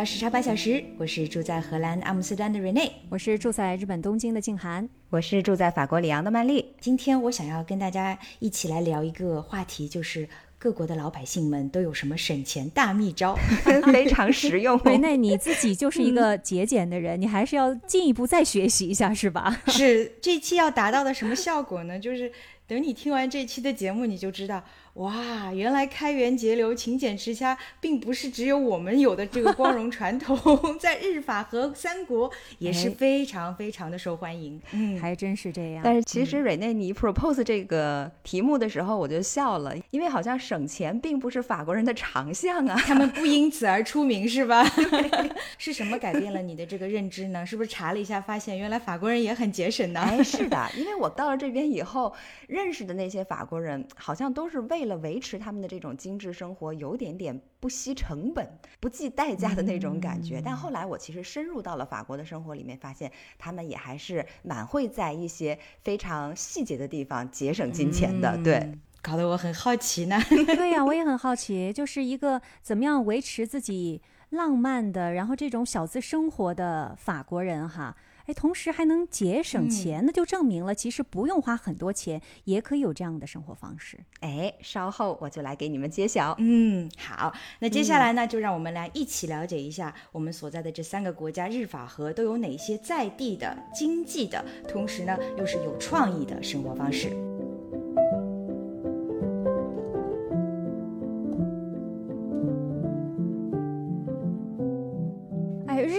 到时差八小时，我是住在荷兰阿姆斯特丹的 Rene，我是住在日本东京的静涵，我是住在法国里昂的曼丽。今天我想要跟大家一起来聊一个话题，就是各国的老百姓们都有什么省钱大秘招，非常实用。Rene，你自己就 是一个节俭的人，你还是要进一步再学习一下，是吧？是，这期要达到的什么效果呢？就是等你听完这期的节目，你就知道。哇，原来开源节流、勤俭持家，并不是只有我们有的这个光荣传统，在日法和三国也是非常非常的受欢迎。嗯，还真是这样。但是其实瑞内你 propose 这个题目的时候，我就笑了，因为好像省钱并不是法国人的长项啊，他们不因此而出名，是吧？是什么改变了你的这个认知呢？是不是查了一下，发现原来法国人也很节省呢？哎，是的，因为我到了这边以后，认识的那些法国人，好像都是为为了维持他们的这种精致生活，有点点不惜成本、不计代价的那种感觉。但后来我其实深入到了法国的生活里面，发现他们也还是蛮会在一些非常细节的地方节省金钱的。对，搞得我很好奇呢。对呀，我也很好奇，就是一个怎么样维持自己浪漫的，然后这种小资生活的法国人哈。哎，同时还能节省钱，那就证明了其实不用花很多钱也可以有这样的生活方式。哎，稍后我就来给你们揭晓。嗯，好，那接下来呢，就让我们来一起了解一下我们所在的这三个国家日法和都有哪些在地的经济的，同时呢又是有创意的生活方式。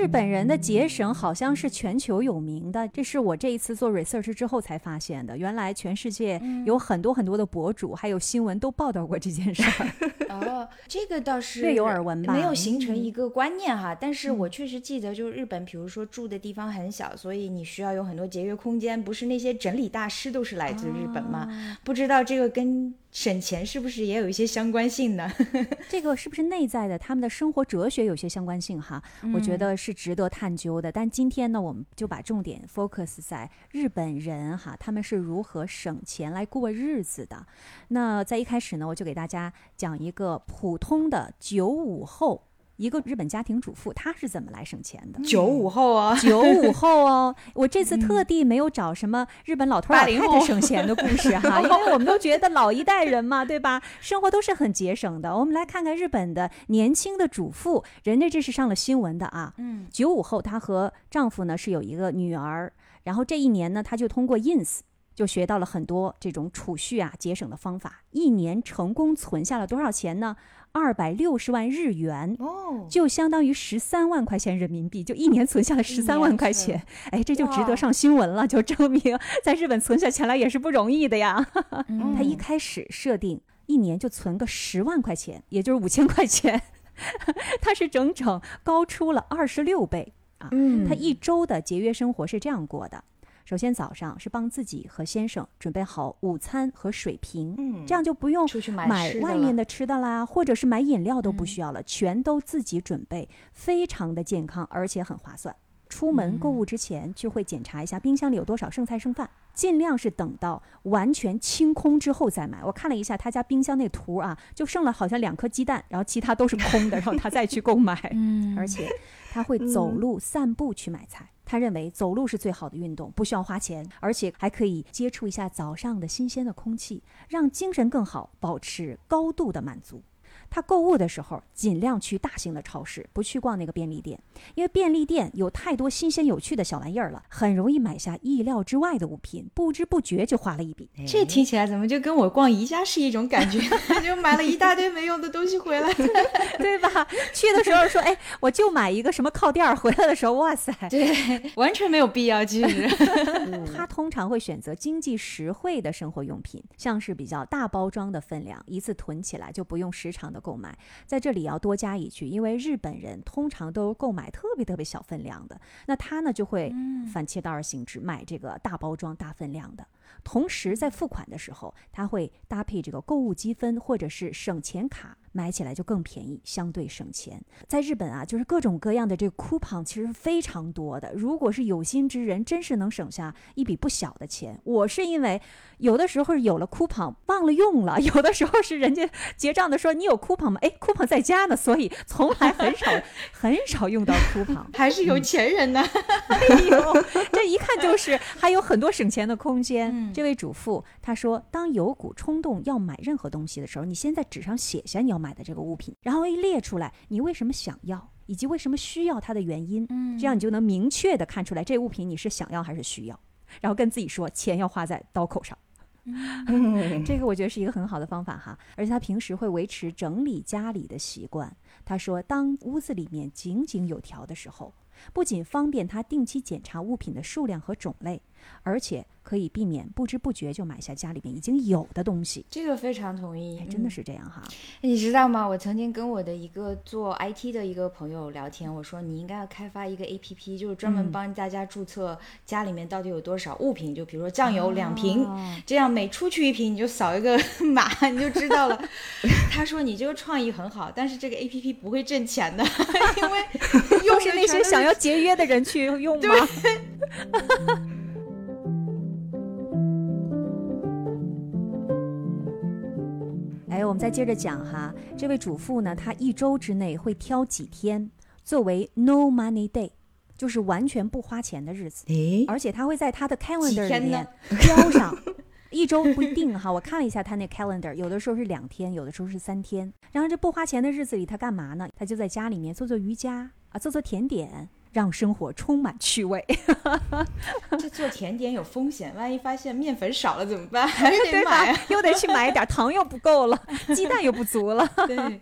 日本人的节省好像是全球有名的，这是我这一次做 research 之后才发现的。原来全世界有很多很多的博主，还有新闻都报道过这件事儿。哦，这个倒是略有耳闻吧，没有形成一个观念哈。但是我确实记得，就是日本，比如说住的地方很小，所以你需要有很多节约空间。不是那些整理大师都是来自日本吗？不知道这个跟。省钱是不是也有一些相关性呢？这个是不是内在的他们的生活哲学有些相关性哈？我觉得是值得探究的。但今天呢，我们就把重点 focus 在日本人哈，他们是如何省钱来过日子的。那在一开始呢，我就给大家讲一个普通的九五后。一个日本家庭主妇，她是怎么来省钱的？九五后啊，九五后哦，我这次特地没有找什么日本老头老太太省钱的故事哈，因为我们都觉得老一代人嘛，对吧？生活都是很节省的。我们来看看日本的年轻的主妇，人家这是上了新闻的啊。嗯，九五后她和丈夫呢是有一个女儿，然后这一年呢，她就通过 ins 就学到了很多这种储蓄啊、节省的方法，一年成功存下了多少钱呢？二百六十万日元哦，就相当于十三万块钱人民币，就一年存下了十三万块钱。哎，这就值得上新闻了，就证明 在日本存下钱来也是不容易的呀。他一开始设定一年就存个十万块钱，也就是五千块钱，他是整整高出了二十六倍啊。他一周的节约生活是这样过的。首先早上是帮自己和先生准备好午餐和水瓶，嗯，这样就不用出去买外面的吃的啦，或者是买饮料都不需要了，全都自己准备，非常的健康，而且很划算。出门购物之前就会检查一下冰箱里有多少剩菜剩饭，尽量是等到完全清空之后再买。我看了一下他家冰箱那图啊，就剩了好像两颗鸡蛋，然后其他都是空的，然后他再去购买。嗯，而且他会走路散步去买菜。他认为走路是最好的运动，不需要花钱，而且还可以接触一下早上的新鲜的空气，让精神更好，保持高度的满足。他购物的时候尽量去大型的超市，不去逛那个便利店，因为便利店有太多新鲜有趣的小玩意儿了，很容易买下意料之外的物品，不知不觉就花了一笔。这听起来怎么就跟我逛宜家是一种感觉？就买了一大堆没用的东西回来，对吧？去的时候说，哎，我就买一个什么靠垫儿，回来的时候，哇塞，对，完全没有必要。其实，他通常会选择经济实惠的生活用品，像是比较大包装的分量，一次囤起来就不用时常。常的购买。在这里要多加一句，因为日本人通常都购买特别特别小分量的，那他呢就会反其道而行之，买这个大包装、大分量的。同时在付款的时候，他会搭配这个购物积分或者是省钱卡。买起来就更便宜，相对省钱。在日本啊，就是各种各样的这个 coupon 其实非常多的。如果是有心之人，真是能省下一笔不小的钱。我是因为有的时候有了 coupon 忘了用了，有的时候是人家结账的说你有 coupon 吗？哎，coupon 在家呢，所以从来很少很少用到 coupon。还是有钱人呢？哎呦，这一看就是还有很多省钱的空间。这位主妇她说，当有股冲动要买任何东西的时候，你先在纸上写下你要。买的这个物品，然后一列出来，你为什么想要，以及为什么需要它的原因，嗯，这样你就能明确的看出来这物品你是想要还是需要，然后跟自己说钱要花在刀口上，这个我觉得是一个很好的方法哈。而且他平时会维持整理家里的习惯。他说，当屋子里面井井有条的时候，不仅方便他定期检查物品的数量和种类，而且。可以避免不知不觉就买下家里面已经有的东西，这个非常同意，真的是这样哈。你知道吗？我曾经跟我的一个做 IT 的一个朋友聊天，我说你应该要开发一个 APP，就是专门帮大家注册家里面到底有多少物品，就比如说酱油两瓶，这样每出去一瓶你就扫一个 码，你就知道了。他说你这个创意很好，但是这个 APP 不会挣钱的，因为 又是那些想要节约的人去用吗？哎，我们再接着讲哈，这位主妇呢，她一周之内会挑几天作为 No Money Day，就是完全不花钱的日子。而且她会在她的 calendar 里面标上，一周不一定哈。我看了一下她那 calendar，有的时候是两天，有的时候是三天。然后这不花钱的日子里，她干嘛呢？她就在家里面做做瑜伽啊，做做甜点。让生活充满趣味。这做甜点有风险，万一发现面粉少了怎么办？还得买，又得去买一点，糖又不够了，鸡蛋又不足了。对，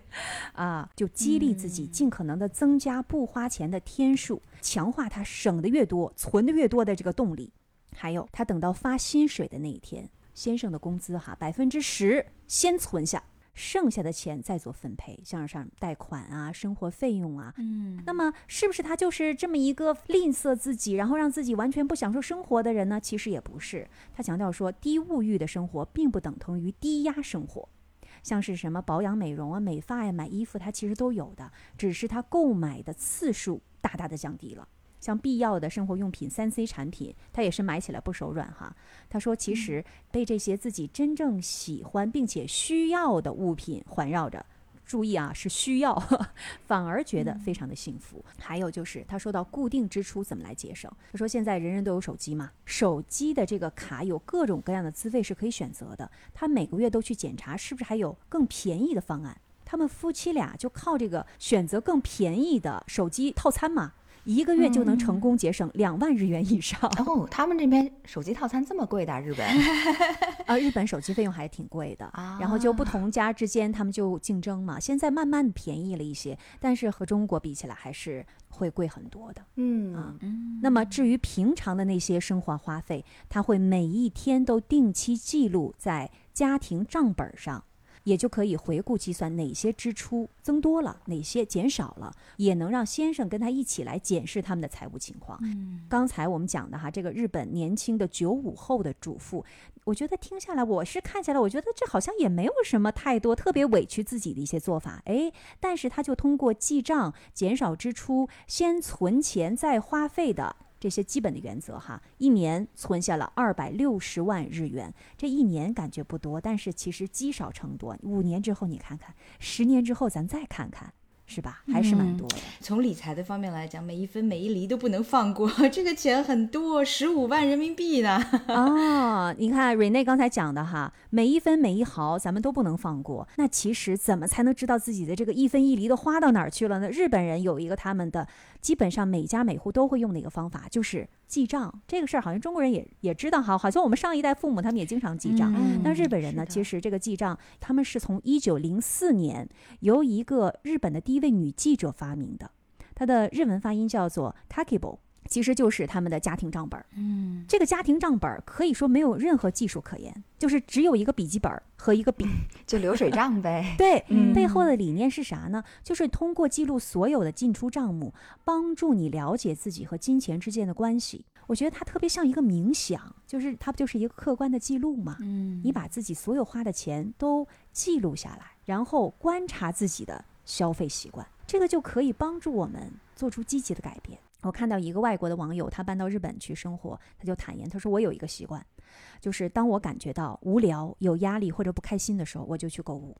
啊，就激励自己尽可能的增加不花钱的天数，强化他省的越多、存的越多的这个动力。还有，他等到发薪水的那一天，先生的工资哈，百分之十先存下。剩下的钱再做分配，像上贷款啊、生活费用啊，嗯，那么是不是他就是这么一个吝啬自己，然后让自己完全不享受生活的人呢？其实也不是，他强调说，低物欲的生活并不等同于低压生活，像是什么保养美容啊、美发呀、买衣服，他其实都有的，只是他购买的次数大大的降低了。像必要的生活用品、三 C 产品，他也是买起来不手软哈。他说，其实被这些自己真正喜欢并且需要的物品环绕着，注意啊，是需要，反而觉得非常的幸福。还有就是，他说到固定支出怎么来节省。他说，现在人人都有手机嘛，手机的这个卡有各种各样的资费是可以选择的。他每个月都去检查，是不是还有更便宜的方案。他们夫妻俩就靠这个选择更便宜的手机套餐嘛。一个月就能成功节省两万日元以上哦！他们这边手机套餐这么贵的，日本啊，日本手机费用还挺贵的啊。然后就不同家之间他们就竞争嘛，现在慢慢便宜了一些，但是和中国比起来还是会贵很多的。嗯啊，那么至于平常的那些生活花费，他会每一天都定期记录在家庭账本上。也就可以回顾计算哪些支出增多了，哪些减少了，也能让先生跟他一起来检视他们的财务情况。嗯，刚才我们讲的哈，这个日本年轻的九五后的主妇，我觉得听下来，我是看下来，我觉得这好像也没有什么太多特别委屈自己的一些做法。哎，但是他就通过记账、减少支出、先存钱再花费的。这些基本的原则哈，一年存下了二百六十万日元。这一年感觉不多，但是其实积少成多。五年之后你看看，十年之后咱再看看。是吧？还是蛮多的。从理财的方面来讲，每一分每一厘都不能放过。这个钱很多，十五万人民币呢。哦，你看瑞内刚才讲的哈，每一分每一毫咱们都不能放过。那其实怎么才能知道自己的这个一分一厘都花到哪儿去了呢？日本人有一个他们的基本上每家每户都会用的一个方法，就是记账。这个事儿好像中国人也也知道哈，好像我们上一代父母他们也经常记账。那日本人呢，其实这个记账，他们是从一九零四年由一个日本的第一。一位女记者发明的，她的日文发音叫做 takibo，。其实就是他们的家庭账本。嗯，这个家庭账本可以说没有任何技术可言，就是只有一个笔记本和一个笔，就流水账呗。对，嗯背后的理念是啥呢？就是通过记录所有的进出账目，帮助你了解自己和金钱之间的关系。我觉得它特别像一个冥想，就是它不就是一个客观的记录嘛？嗯，你把自己所有花的钱都记录下来，然后观察自己的消费习惯，这个就可以帮助我们做出积极的改变。我看到一个外国的网友，他搬到日本去生活，他就坦言，他说我有一个习惯，就是当我感觉到无聊、有压力或者不开心的时候，我就去购物。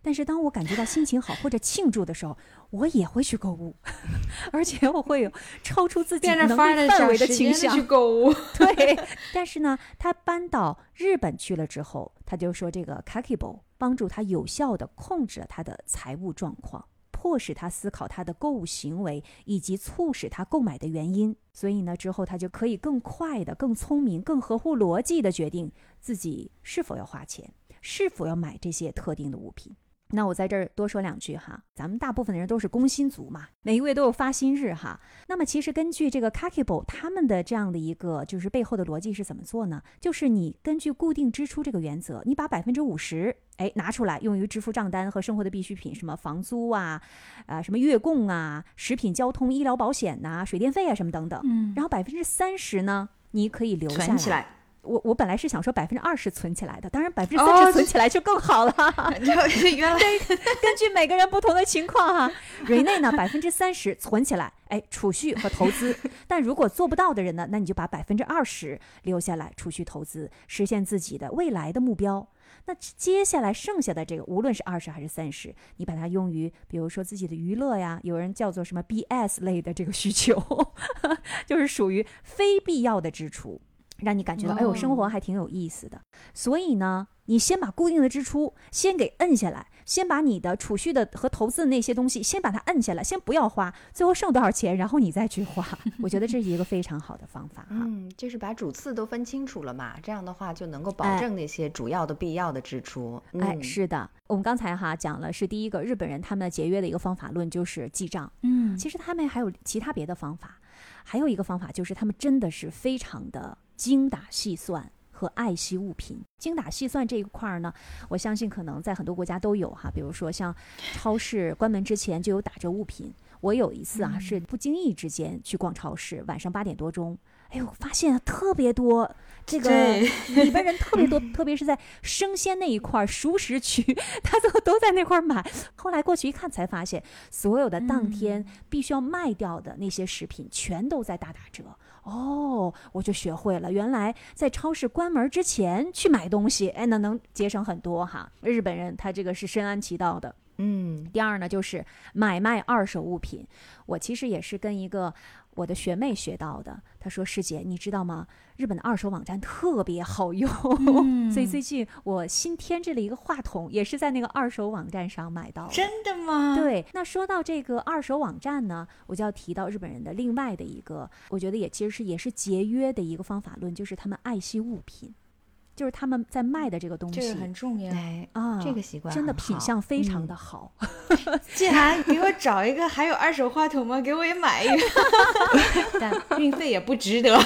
但是当我感觉到心情好或者庆祝的时候，我也会去购物，而且我会有超出自己变能力范围的倾向去。购物。对，但是呢，他搬到日本去了之后，他就说这个 Kakibo 帮助他有效地控制了他的财务状况，迫使他思考他的购物行为以及促使他购买的原因。所以呢，之后他就可以更快的、更聪明、更合乎逻辑地决定自己是否要花钱，是否要买这些特定的物品。那我在这儿多说两句哈，咱们大部分的人都是工薪族嘛，每个月都有发薪日哈。那么其实根据这个 Kakibo 他们的这样的一个就是背后的逻辑是怎么做呢？就是你根据固定支出这个原则，你把百分之五十哎拿出来用于支付账单和生活的必需品，什么房租啊，啊什么月供啊，食品、交通、医疗保险呐、水电费啊什么等等。嗯，然后百分之三十呢，你可以留下来，我我本来是想说百分之二十存起来的，当然百分之哦三十存起来就更好了。原来根据每个人不同的情况哈，瑞内呢百分之三十存起来，哎，储蓄和投资。但如果做不到的人呢，那你就把百分之二十留下来储蓄投资，实现自己的未来的目标。那接下来剩下的这个，无论是二十还是三十，你把它用于，比如说自己的娱乐呀，有人叫做什么 BS 类的这个需求，就是属于非必要的支出。让你感觉到，哎，我生活还挺有意思的。所以呢，你先把固定的支出先给摁下来，先把你的储蓄的和投资的那些东西先把它摁下来，先不要花，最后剩多少钱，然后你再去花。我觉得这是一个非常好的方法哈。嗯，就是把主次都分清楚了嘛，这样的话就能够保哎证那些主要的、必要的支出。哎，嗯是的，我们刚才哈讲了是第一个日本人他们节约的一个方法论就是记账，嗯其实他们还有其他别的方法，还有一个方法就是他们真的是非常的精打细算和爱惜物品。精打细算这一块儿呢，我相信可能在很多国家都有哈，比如说像超市关门之前就有打折物品。我有一次啊，是不经意之间去逛超市，晚上八点多钟，哎呦，发现特别多这个里边人特别多，特别是在生鲜那一块儿、熟食区，他都都在那块儿买。后来过去一看，才发现所有的当天必须要卖掉的那些食品，全都在大打折。哦，我就学会了，原来在超市关门之前去买东西，哎，那能节省很多哈。日本人他这个是深谙其道的。嗯第二呢，就是买卖二手物品。我其实也是跟一个我的学妹学到的。她说：“师姐，你知道吗？日本的二手网站特别好用，嗯 所以最近我新添置了一个话筒，也是在那个二手网站上买到的。”真的吗？，对，那说到这个二手网站呢，我就要提到日本人的另外的一个，我觉得也其实是也是节约的一个方法论，就是他们爱惜物品，就是他们在卖的这个东西这个很重要。哎，啊，这个习惯真的品相非常嗯的好。季涵，给我找一个还有二手话筒吗？给我也买一个，但运费也不值得。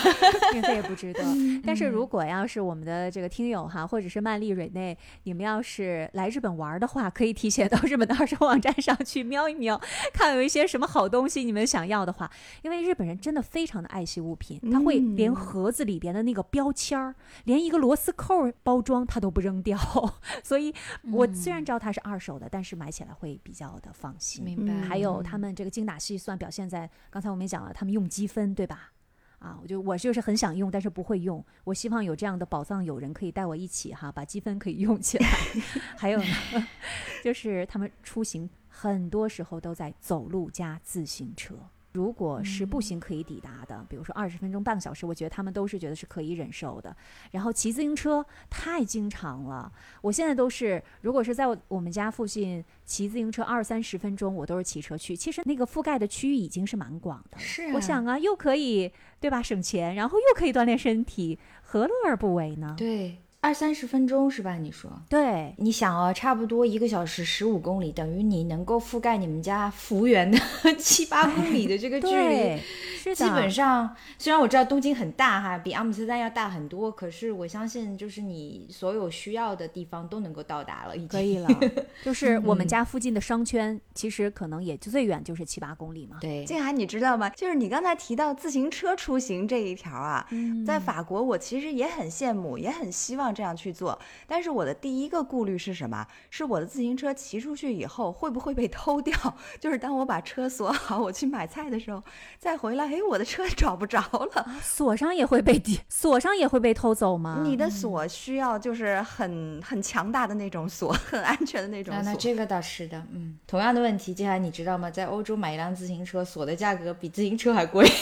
运费也不值得。但是如果要是我们的这个听友哈，或者是曼丽、蕊内，你们要是来日本玩的话，可以提前到日本的二手网站上去瞄一瞄，看有一些什么好东西你们想要的话，因为日本人真的非常的爱惜物品，他会连嗯盒子里边的那个标签儿，连一个螺丝扣包装他都不扔掉。所以我虽然知道它是二手的，但是买起来会比较的放心。明白。嗯还有他们这个精打细算表现在刚才我们也讲了，他们用积分，对吧？啊，我就我就是很想用，但是不会用。我希望有这样的宝藏友人可以带我一起哈，把积分可以用起来。还有呢，就是他们出行很多时候都在走路加自行车。如果是步行可以抵达的，比如说二十分钟、半个小时，我觉得他们都是觉得是可以忍受的。然后骑自行车太经常了，我现在都是，如果是在我我们家附近骑自行车二三十分钟，我都是骑车去。其实那个覆盖的区域已经是蛮广的了。是啊我想啊，又可以对吧省钱，然后又可以锻炼身体，何乐而不为呢？对，二三十分钟是吧？你说，对，你想哦，差不多一个小时十五公里，等于你能够覆盖你们家幅员的 七八公里的这个距离。是的。基本上，虽然我知道东京很大哈，比阿姆斯特丹要大很多，可是我相信，就是你所有需要的地方都能够到达了，已经可以了。就是我们家附近的商圈，其实可能也就最远就是七八公里嘛。对，静涵，你知道吗？就是你刚才提到自行车出行这一条啊，在法国，我其实也很羡慕，也很希望。这样去做，但是我的第一个顾虑是什么？是我的自行车骑出去以后会不会被偷掉？就是当我把车锁好，我去买菜的时候，再回来，哎，我的车 找不着了。锁上也会被锁上也会被偷走吗？你的锁需要就是很很强大的那种锁，很安全的那种锁。那这个倒是的，嗯。同样的问题，接下来你知道吗？在欧洲买一辆自行车，锁的价格比自行车还贵。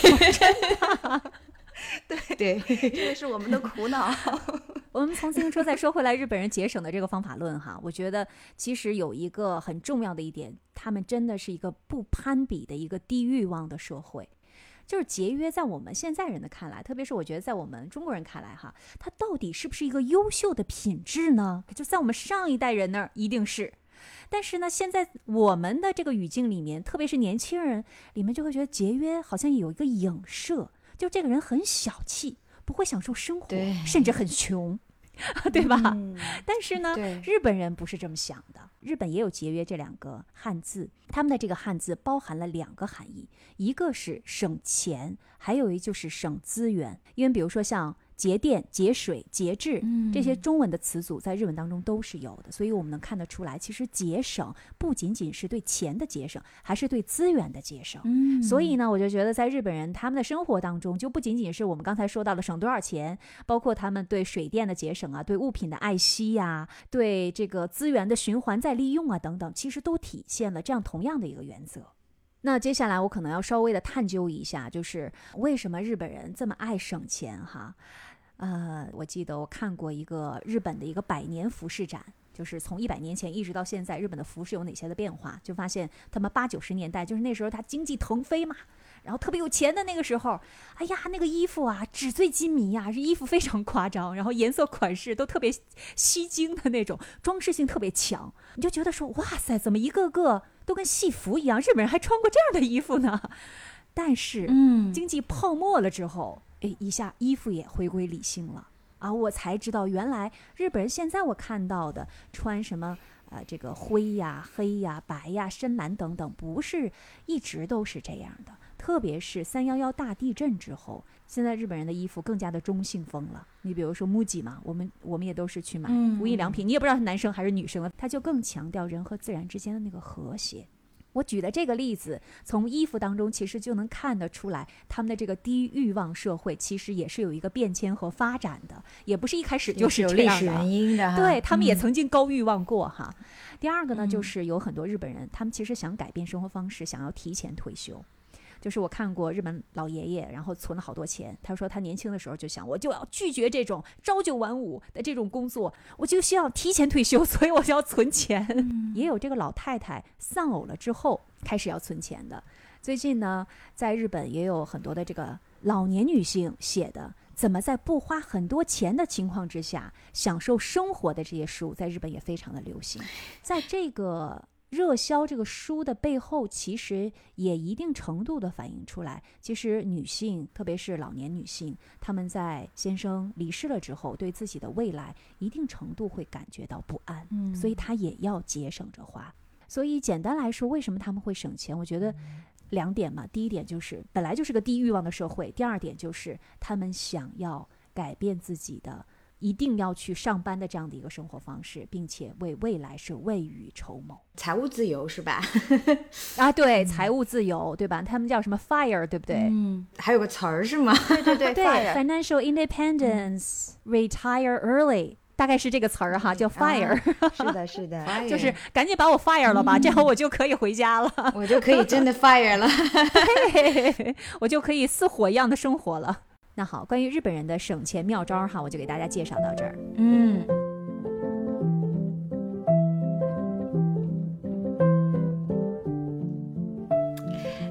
对对，这个是我们的苦恼。我们从自行车再说回来，日本人节省的这个方法论哈，我觉得其实有一个很重要的一点，他们真的是一个不攀比的一个低欲望的社会。就是节约，在我们现在人的看来，特别是我觉得在我们中国人看来哈，它到底是不是一个优秀的品质呢？就在我们上一代人那儿一定是，但是呢，现在我们的这个语境里面，特别是年轻人里面，就会觉得节约好像有一个影射，就这个人很小气，不会享受生活，甚至很穷。对吧？但是呢，日本人不是这么想的。日本也有节约这两个汉字，他们的这个汉字包含了两个含义，一个是省钱，还有一就是省资源。因为比如说像。节电、节水、节制，这些中文的词组在日文当中都是有的，所以我们能看得出来，其实节省不仅仅是对钱的节省，还是对资源的节省。嗯，所以呢，我就觉得在日本人他们的生活当中，就不仅仅是我们刚才说到的省多少钱，包括他们对水电的节省啊，对物品的爱惜呀，对这个资源的循环再利用啊等等，其实都体现了这样同样的一个原则。那接下来我可能要稍微的探究一下，就是为什么日本人这么爱省钱哈？呃，我记得我看过一个日本的一个百年服饰展，就是从一百年前一直到现在，日本的服饰有哪些的变化？就发现他们八九十年代，就是那时候他经济腾飞嘛，然后特别有钱的那个时候，哎呀，那个衣服啊，纸醉金迷呀，这衣服非常夸张，然后颜色款式都特别吸睛的那种，装饰性特别强，你就觉得说，哇塞，怎么一个个都跟戏服一样？日本人还穿过这样的衣服呢？但是，嗯，经济泡沫了之后。哎，一下衣服也回归理性了啊！我才知道，原来日本人现在我看到的穿什么呃，这个灰呀、黑呀、白呀、深蓝等等，不是一直都是这样的。特别是三幺幺大地震之后，现在日本人的衣服更加的中性风了。你比如说 MUJI 嘛，我们我们也都是去买无印良品，你也不知道是男生还是女生了，他就更强调人和自然之间的那个和谐。我举的这个例子，从衣服当中其实就能看得出来，他们的这个低欲望社会其实也是有一个变迁和发展的，也不是一开始就是有历史原因的。对他们也曾经高欲望过哈。第二个呢，就是有很多日本人，他们其实想改变生活方式，想要提前退休。就是我看过日本老爷爷，然后存了好多钱。他说他年轻的时候就想，我就要拒绝这种朝九晚五的这种工作，我就需要提前退休，所以我就要存钱。也有这个老太太丧偶了之后开始要存钱的。最近呢，在日本也有很多的这个老年女性写的怎么在不花很多钱的情况之下享受生活的这些书，在日本也非常的流行。在这个。热销这个书的背后，其实也一定程度的反映出来，其实女性，特别是老年女性，她们在先生离世了之后，对自己的未来一定程度会感觉到不安，嗯，所以她也要节省着花。所以简单来说，为什么他们会省钱？我觉得两点嘛，第一点就是本来就是个低欲望的社会，第二点就是他们想要改变自己的。一定要去上班的这样的一个生活方式，并且为未来是未雨绸缪，财务自由是吧？啊，对，财务自由，对吧？他们叫什么 fire，对不对？嗯，还有个词儿是吗？对对对，对，financial independence，retire early，大概是这个词儿哈，叫 fire。是的，是的，就是赶紧把我 fire 了吧，这样我就可以回家了，我就可以真的 fire 了，我就可以似火一样的生活了。那好，关于日本人的省钱妙招哈，我就给大家介绍到这儿。嗯，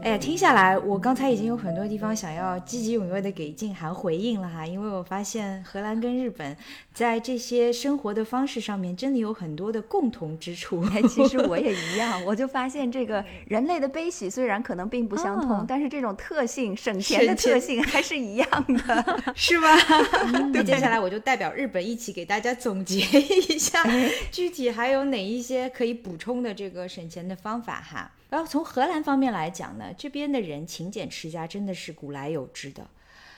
哎呀，听下来，我刚才已经有很多地方想要积极踊跃的给静涵回应了哈，因为我发现荷兰跟日本在这些生活的方式上面真的有很多的共同之处。其实我也一样，我就发现这个人类的悲喜虽然可能并不相同，但是这种特性，省钱的特性还是一样的，是吧？那接下来我就代表日本一起给大家总结一下，具体还有哪一些可以补充的这个省钱的方法哈。然后从荷兰方面来讲呢，这边的人勤俭持家真的是古来有之的。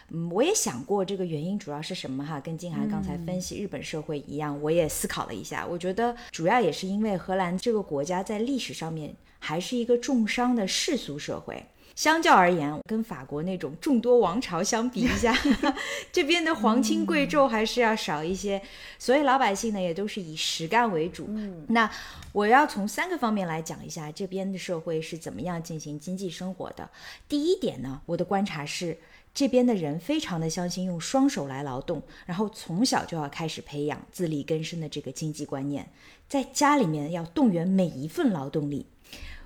嗯，我也想过这个原因主要是什么哈，跟静涵刚才分析日本社会一样，我也思考了一下，我觉得主要也是因为荷兰这个国家在历史上面还是一个重商的世俗社会。相较而言，跟法国那种众多王朝相比一下，这边的皇亲贵胄还是要少一些，所以老百姓呢也都是以实干为主。那我要从三个方面来讲一下这边的社会是怎么样进行经济生活的。第一点呢，我的观察是这边的人非常的相信用双手来劳动，然后从小就要开始培养自力更生的这个经济观念，在家里面要动员每一份劳动力。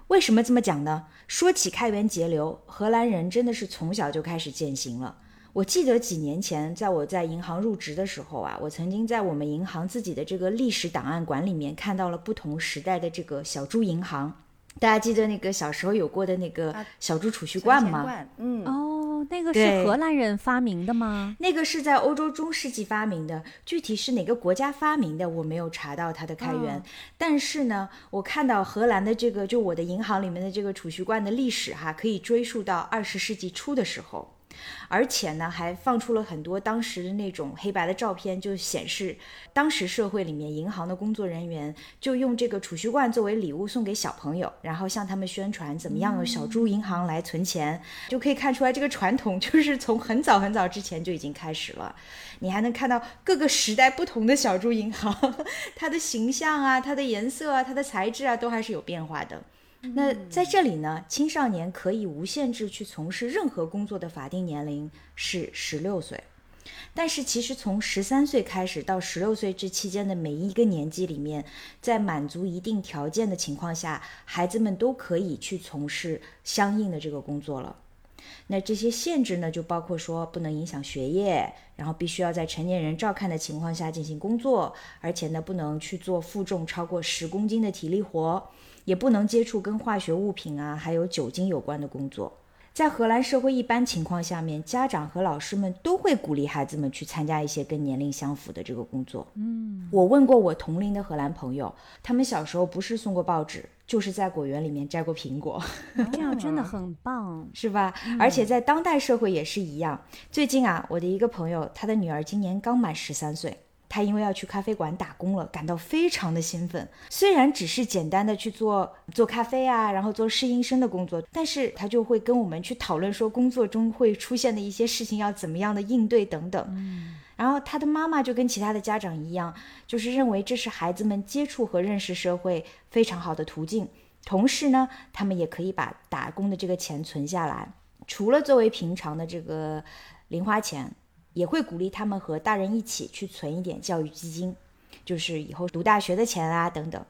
为什么这么讲呢？说起开源节流，荷兰人真的是从小就开始践行了。我记得几年前，在我在银行入职的时候啊，我曾经在我们银行自己的这个历史档案馆里面看到了不同时代的这个小猪银行。大家记得那个小时候有过的那个小猪储蓄罐吗？嗯哦，那个是荷兰人发明的吗？那个是在欧洲中世纪发明的，具体是哪个国家发明的，我没有查到它的开源。但是呢，我看到荷兰的这个，就我的银行里面的这个储蓄罐的历史哈，可以追溯到二十世纪初的时候。而且呢，还放出了很多当时的那种黑白的照片，就显示当时社会里面银行的工作人员就用这个储蓄罐作为礼物送给小朋友，然后向他们宣传怎么样用小猪银行来存钱，就可以看出来这个传统就是从很早很早之前就已经开始了。你还能看到各个时代不同的小猪银行，它的形象啊、它的颜色啊、它的材质啊，都还是有变化的。那在这里呢，青少年可以无限制去从事任何工作的法定年龄是十六岁，但是其实从十三岁开始到十六岁这期间的每一个年纪里面，在满足一定条件的情况下，孩子们都可以去从事相应的这个工作了。那这些限制呢，就包括说不能影响学业，然后必须要在成年人照看的情况下进行工作，而且呢，不能去做负重超过十公斤的体力活。也不能接触跟化学物品啊，还有酒精有关的工作。在荷兰社会一般情况下面，家长和老师们都会鼓励孩子们去参加一些跟年龄相符的这个工作。嗯，我问过我同龄的荷兰朋友，他们小时候不是送过报纸，就是在果园里面摘过苹果。这样 真的很棒，是吧？而且在当代社会也是一样。最近啊，我的一个朋友，他的女儿今年刚满十三岁。他因为要去咖啡馆打工了，感到非常的兴奋。虽然只是简单的去做做咖啡啊，然后做试音生的工作，但是他就会跟我们去讨论说工作中会出现的一些事情要怎么样的应对等等。嗯，然后他的妈妈就跟其他的家长一样，就是认为这是孩子们接触和认识社会非常好的途径。同时呢，他们也可以把打工的这个钱存下来，除了作为平常的这个零花钱。也会鼓励他们和大人一起去存一点教育基金，就是以后读大学的钱啊等等。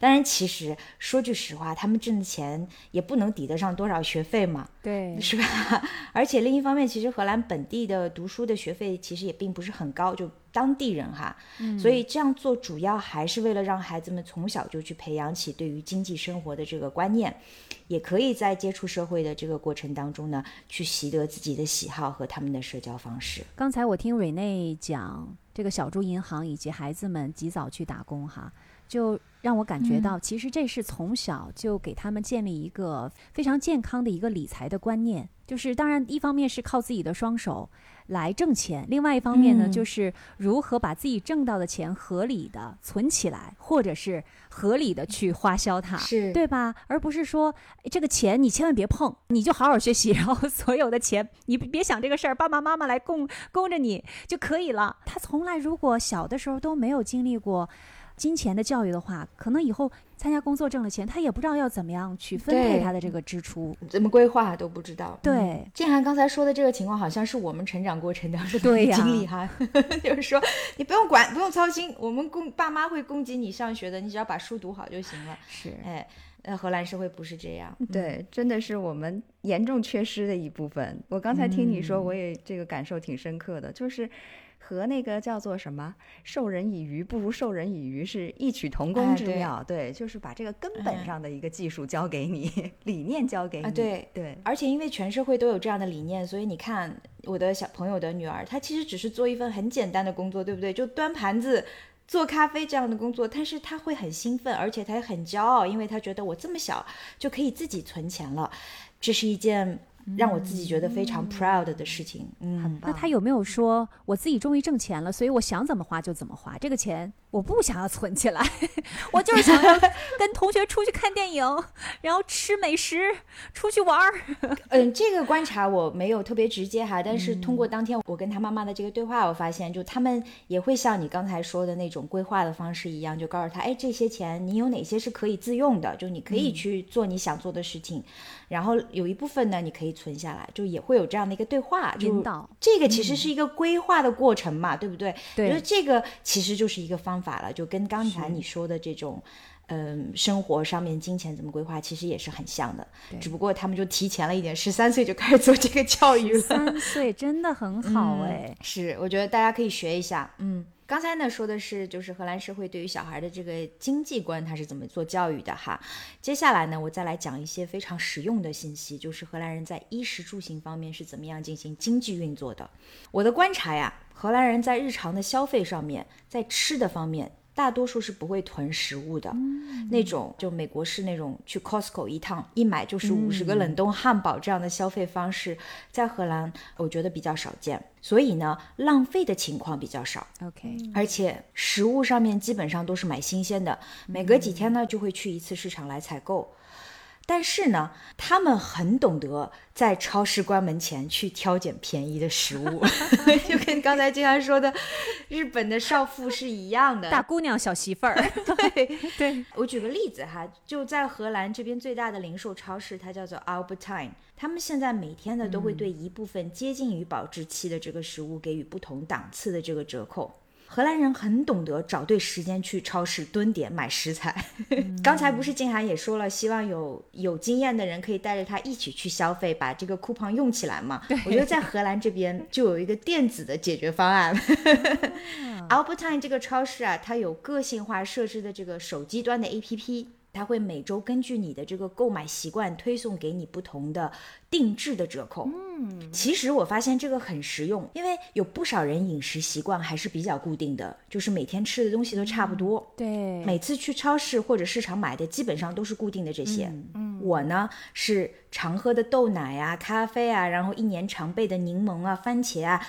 当然，其实说句实话，他们挣的钱也不能抵得上多少学费嘛，对，是吧？而且另一方面，其实荷兰本地的读书的学费其实也并不是很高，就当地人哈，所以这样做主要还是为了让孩子们从小就去培养起对于经济生活的这个观念，也可以在接触社会的这个过程当中呢，去习得自己的喜好和他们的社交方式。刚才我听瑞内讲这个小猪银行以及孩子们及早去打工哈。就让我感觉到，其实这是从小就给他们建立一个非常健康的一个理财的观念。就是当然，一方面是靠自己的双手来挣钱，另外一方面呢，就是如何把自己挣到的钱合理的存起来，或者是合理的去花销它，是对吧？而不是说这个钱你千万别碰，你就好好学习，然后 所有的钱你别想这个事儿，爸爸妈妈来供供着你就可以了。他从来如果小的时候都没有经历过。金钱的教育的话，可能以后参加工作挣了钱，他也不知道要怎么样去分配他的这个支出，怎么规划都不知道。对，建涵刚才说的这个情况，好像是我们成长过程当中的经历哈，就是说你不用管，不用操心，我们供爸妈会供给你上学的，你只要把书读好就行了。是，哎。呃，荷兰社会不是这样。对，真的是我们严重缺失的一部分。我刚才听你说，我也这个感受挺深刻的，就是。和那个叫做什么“授人以鱼不如授人以渔”是异曲同工之妙。对，就是把这个根本上的一个技术交给你，理念交给你。对对。而且因为全社会都有这样的理念，所以你看我的小朋友的女儿，她其实只是做一份很简单的工作，对不对？就端盘子、做咖啡这样的工作，但是她会很兴奋，而且她也很骄傲，因为她觉得我这么小就可以自己存钱了，这是一件。让我自己觉得非常 proud 的事情，嗯，那他有没有说我自己终于挣钱了，所以我想怎么花就怎么花，这个钱我不想要存起来，我就是想要跟同学出去看电影，然后吃美食，出去玩儿。嗯，这个观察我没有特别直接哈，但是通过当天我跟他妈妈的这个对话，我发现就他们也会像你刚才说的那种规划的方式一样，就告诉他，哎，这些钱你有哪些是可以自用的，就你可以去做你想做的事情。然后有一部分呢，你可以存下来，就也会有这样的一个对话引导。这个其实是一个规划的过程嘛，对不对？对。我觉得这个其实就是一个方法了，就跟刚才你说的这种，嗯，生活上面金钱怎么规划，其实也是很像的。只不过他们就提前了一点，十三岁就开始做这个教育了。三岁真的很好哎。是，我觉得大家可以学一下。嗯。刚才呢说的是，就是荷兰社会对于小孩的这个经济观，他是怎么做教育的哈。接下来呢，我再来讲一些非常实用的信息，就是荷兰人在衣食住行方面是怎么样进行经济运作的。我的观察呀，荷兰人在日常的消费上面，在吃的方面。大多数是不会囤食物的，那种就美国是那种去 Costco 一趟一买就是五十个冷冻汉堡这样的消费方式，在荷兰我觉得比较少见，所以呢浪费的情况比较少。OK，而且食物上面基本上都是买新鲜的，每隔几天呢就会去一次市场来采购。但是呢，他们很懂得在超市关门前去挑拣便宜的食物，就跟刚才经常说的日本的少妇是一样的，大姑娘小媳妇儿。对对，我举个例子哈，就在荷兰这边最大的零售超市，它叫做 Albertine，他们现在每天呢都会对一部分接近于保质期的这个食物给予不同档次的这个折扣。荷兰人很懂得找对时间去超市蹲点买食材。刚才不是静涵也说了，希望有有经验的人可以带着他一起去消费，把这个 coupon 用起来嘛？我觉得在荷兰这边就有一个电子的解决方案。Albertine 这个超市啊，它有个性化设置的这个手机端的 APP。它会每周根据你的这个购买习惯推送给你不同的定制的折扣。嗯，其实我发现这个很实用，因为有不少人饮食习惯还是比较固定的，就是每天吃的东西都差不多。对，每次去超市或者市场买的基本上都是固定的这些。嗯，我呢是常喝的豆奶啊、咖啡啊，然后一年常备的柠檬啊、番茄啊。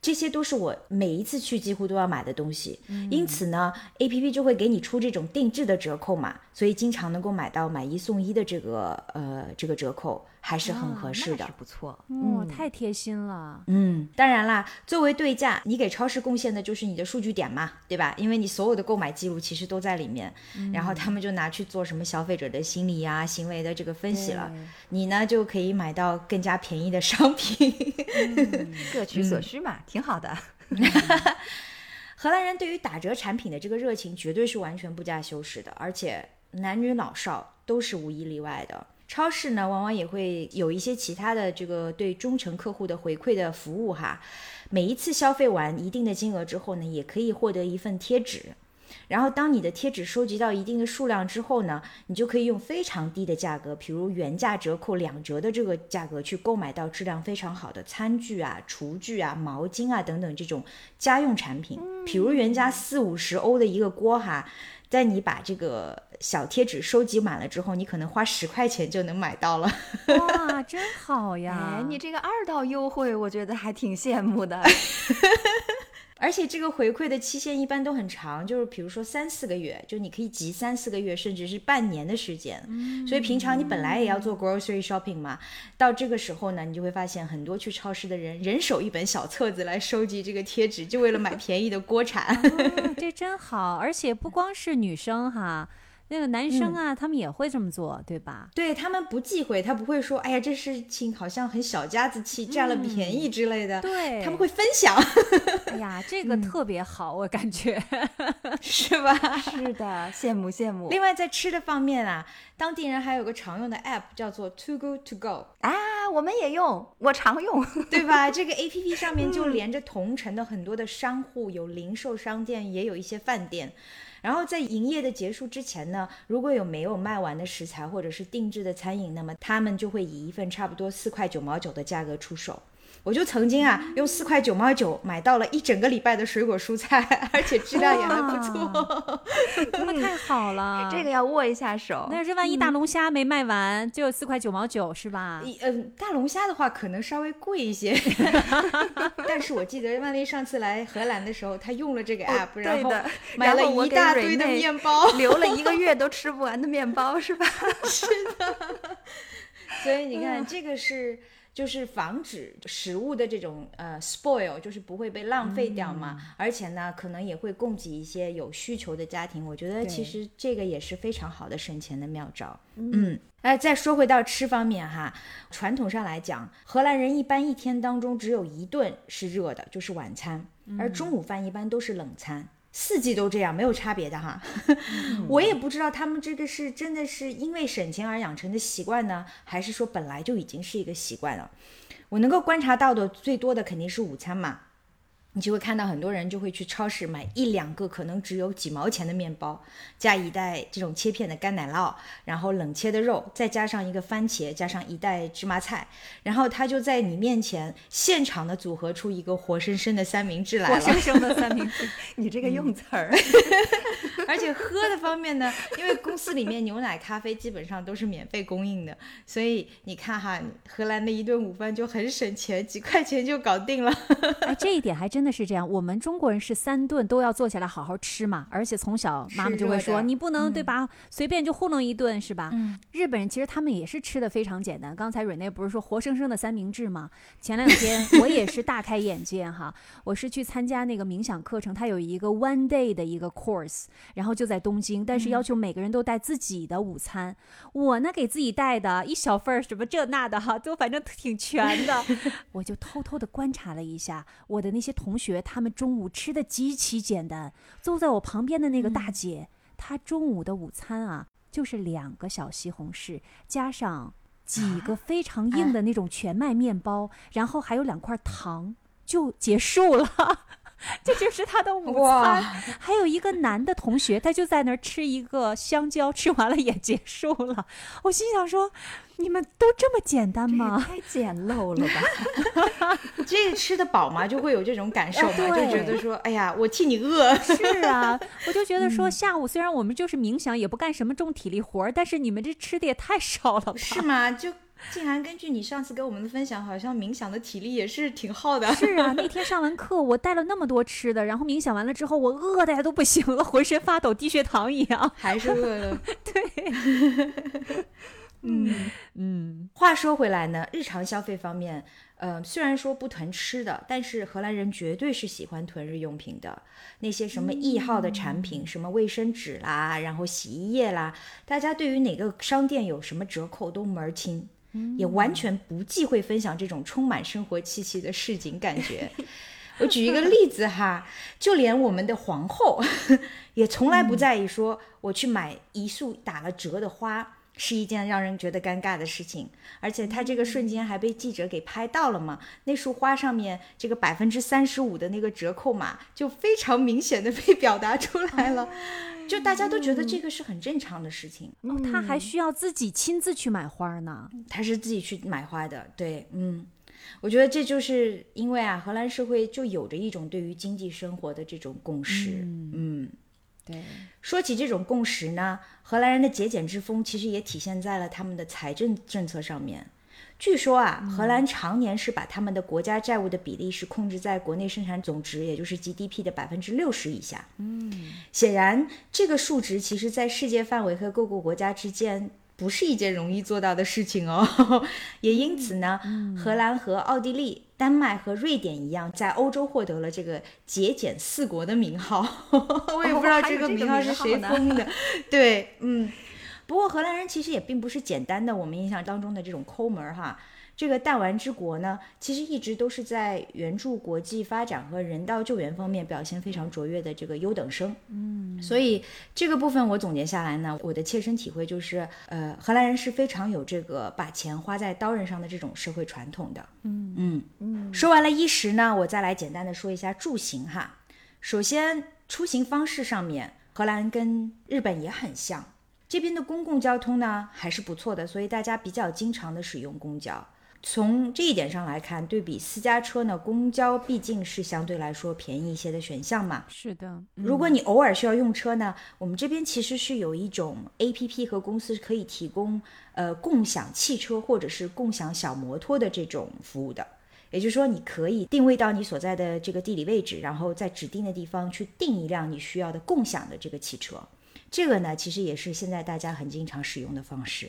这些都是我每一次去几乎都要买的东西，因此呢，A P P 就会给你出这种定制的折扣嘛，所以经常能够买到买一送一的这个呃这个折扣。还是很合适的，不错，哦，太贴心了。嗯，当然啦，作为对价，你给超市贡献的就是你的数据点嘛，对吧？因为你所有的购买记录其实都在里面，然后他们就拿去做什么消费者的心理呀、行为的这个分析了，你呢就可以买到更加便宜的商品，各取所需嘛，挺好的。荷兰人对于打折产品的这个热情绝对是完全不加修饰的，而且男女老少都是无一例外的。超市呢，往往也会有一些其他的这个对忠诚客户的回馈的服务哈。每一次消费完一定的金额之后呢，也可以获得一份贴纸。然后当你的贴纸收集到一定的数量之后呢，你就可以用非常低的价格，比如原价折扣两折的这个价格去购买到质量非常好的餐具啊、厨具啊、毛巾啊等等这种家用产品。比如原价四五十欧的一个锅哈。在你把这个小贴纸收集满了之后，你可能花十块钱就能买到了。哇，真好呀！哎，你这个二道优惠，我觉得还挺羡慕的。而且这个回馈的期限一般都很长，就是比如说三四个月，就你可以集三四个月，甚至是半年的时间。所以平常你本来也要做 grocery shopping 嘛，到这个时候呢，你就会发现很多去超市的人人手一本小册子来收集这个贴纸，就为了买便宜的锅铲。这真好，而且不光是女生哈。那个男生啊，他们也会这么做，对吧？对他们不忌讳，他不会说，哎呀，这事情好像很小家子气，占了便宜之类的。对，他们会分享。哎呀，这个特别好，我感觉 是吧？是的，羡慕羡慕。另外，在吃的方面啊，当地人还有个常用的 app 叫做 Too Good To Go 啊，我们也用，我常用，对吧？这个 app 上面就连着同城的很多的商户，有零售商店，也有一些饭店。然后在营业的结束之前呢，如果有没有卖完的食材或者是定制的餐饮，那么他们就会以一份差不多四块九毛九的价格出售。我就曾经啊，用四块九毛九买到了一整个礼拜的水果蔬菜，而且质量也还不错，那太 好了。这个要握一下手。那是万一大龙虾没卖完，就四块九毛九是吧？嗯，大龙虾的话可能稍微贵一些，但是我记得万丽上次来荷兰的时候，他用了这个 app，然后买了一大堆的面包，留了一个月都吃不完的面包是吧？是的。所以你看，这个是。就是防止食物的这种呃 spoil，就是不会被浪费掉嘛。而且呢，可能也会供给一些有需求的家庭。我觉得其实这个也是非常好的省钱的妙招。嗯，哎，再说回到吃方面哈，传统上来讲，荷兰人一般一天当中只有一顿是热的，就是晚餐，而中午饭一般都是冷餐。四季都这样，没有差别的哈。我也不知道他们这个是真的是因为省钱而养成的习惯呢，还是说本来就已经是一个习惯了。我能够观察到的最多的肯定是午餐嘛。你就会看到很多人就会去超市买一两个可能只有几毛钱的面包，加一袋这种切片的干奶酪，然后冷切的肉，再加上一个番茄，加上一袋芝麻菜，然后他就在你面前现场的组合出一个活生生的三明治来了。活生生的三明治，你这个用词儿。而且喝的方面呢，因为公司里面牛奶、咖啡基本上都是免费供应的，所以你看哈，荷兰的一顿午饭就很省钱，几块钱就搞定了。哎，这一点还真。那是这样，我们中国人是三顿都要坐下来好好吃嘛，而且从小妈妈就会说你不能对吧，随便就糊弄一顿是吧？嗯，日本人其实他们也是吃的非常简单。刚才瑞内不是说活生生的三明治吗？前两天 我也是大开眼界哈，我是去参加那个冥想课程，它有一个 one day 的一个 course，然后就在东京，但是要求每个人都带自己的午餐。我呢给自己带的一小份儿什么这那的哈，都反正挺全的。我就偷偷的观察了一下我的那些同。同学他们中午吃的极其简单，坐在我旁边的那个大姐，她中午的午餐啊，就是两个小西红柿，加上几个非常硬的那种全麦面包，然后还有两块糖，就结束了。这就是他的午餐，还有一个男的同学，他就在那儿吃一个香蕉，吃完了也结束了。我心想说，你们都这么简单吗？太简陋了吧？这个吃得饱吗？就会有这种感受吗？就觉得说，哎呀，我替你饿。是啊，我就觉得说，下午虽然我们就是冥想，也不干什么重体力活儿，但是你们这吃的也太少了吧？是吗？就。静涵，根据你上次给我们的分享，好像冥想的体力也是挺耗的。是啊，那天上完课，我带了那么多吃的，然后冥想完了之后，我饿的呀都不行了，浑身发抖，低血糖一样。还是饿了。对。嗯嗯。话说回来呢，日常消费方面。呃，虽然说不囤吃的，但是荷兰人绝对是喜欢囤日用品的。那些什么易耗的产品，什么卫生纸啦，然后洗衣液啦，大家对于哪个商店有什么折扣都门儿清，也完全不忌讳分享这种充满生活气息的市井感觉。我举一个例子哈，就连我们的皇后 也从来不在意说我去买一束打了折的花。是一件让人觉得尴尬的事情，而且他这个瞬间还被记者给拍到了嘛？那束花上面这个百分之三十五的那个折扣码就非常明显的被表达出来了，就大家都觉得这个是很正常的事情。哦，他还需要自己亲自去买花呢？他是自己去买花的，对，嗯，我觉得这就是因为啊，荷兰社会就有着一种对于经济生活的这种共识，嗯。对，说起这种共识呢，荷兰人的节俭之风其实也体现在了他们的财政政策上面。据说啊，荷兰常年是把他们的国家债务的比例是控制在国内生产总值，也就是 GDP 的百分之六十以下。嗯，显然这个数值其实在世界范围和各个国家之间不是一件容易做到的事情哦。也因此呢，荷兰和奥地利、丹麦和瑞典一样，在欧洲获得了这个节俭四国的名号。我也不知道这个名号是谁封的。对，嗯。不过荷兰人其实也并不是简单的我们印象当中的这种抠门儿哈。这个弹丸之国呢，其实一直都是在援助国际发展和人道救援方面表现非常卓越的这个优等生。嗯，所以这个部分我总结下来呢，我的切身体会就是，呃，荷兰人是非常有这个把钱花在刀刃上的这种社会传统的。嗯嗯嗯。说完了衣食呢，我再来简单的说一下住行哈。首先，出行方式上面，荷兰跟日本也很像。这边的公共交通呢还是不错的，所以大家比较经常的使用公交。从这一点上来看，对比私家车呢，公交毕竟是相对来说便宜一些的选项嘛。是的，如果你偶尔需要用车呢，我们这边其实是有一种 A P P 和公司可以提供呃共享汽车或者是共享小摩托的这种服务的。也就是说，你可以定位到你所在的这个地理位置，然后在指定的地方去订一辆你需要的共享的这个汽车。这个呢，其实也是现在大家很经常使用的方式。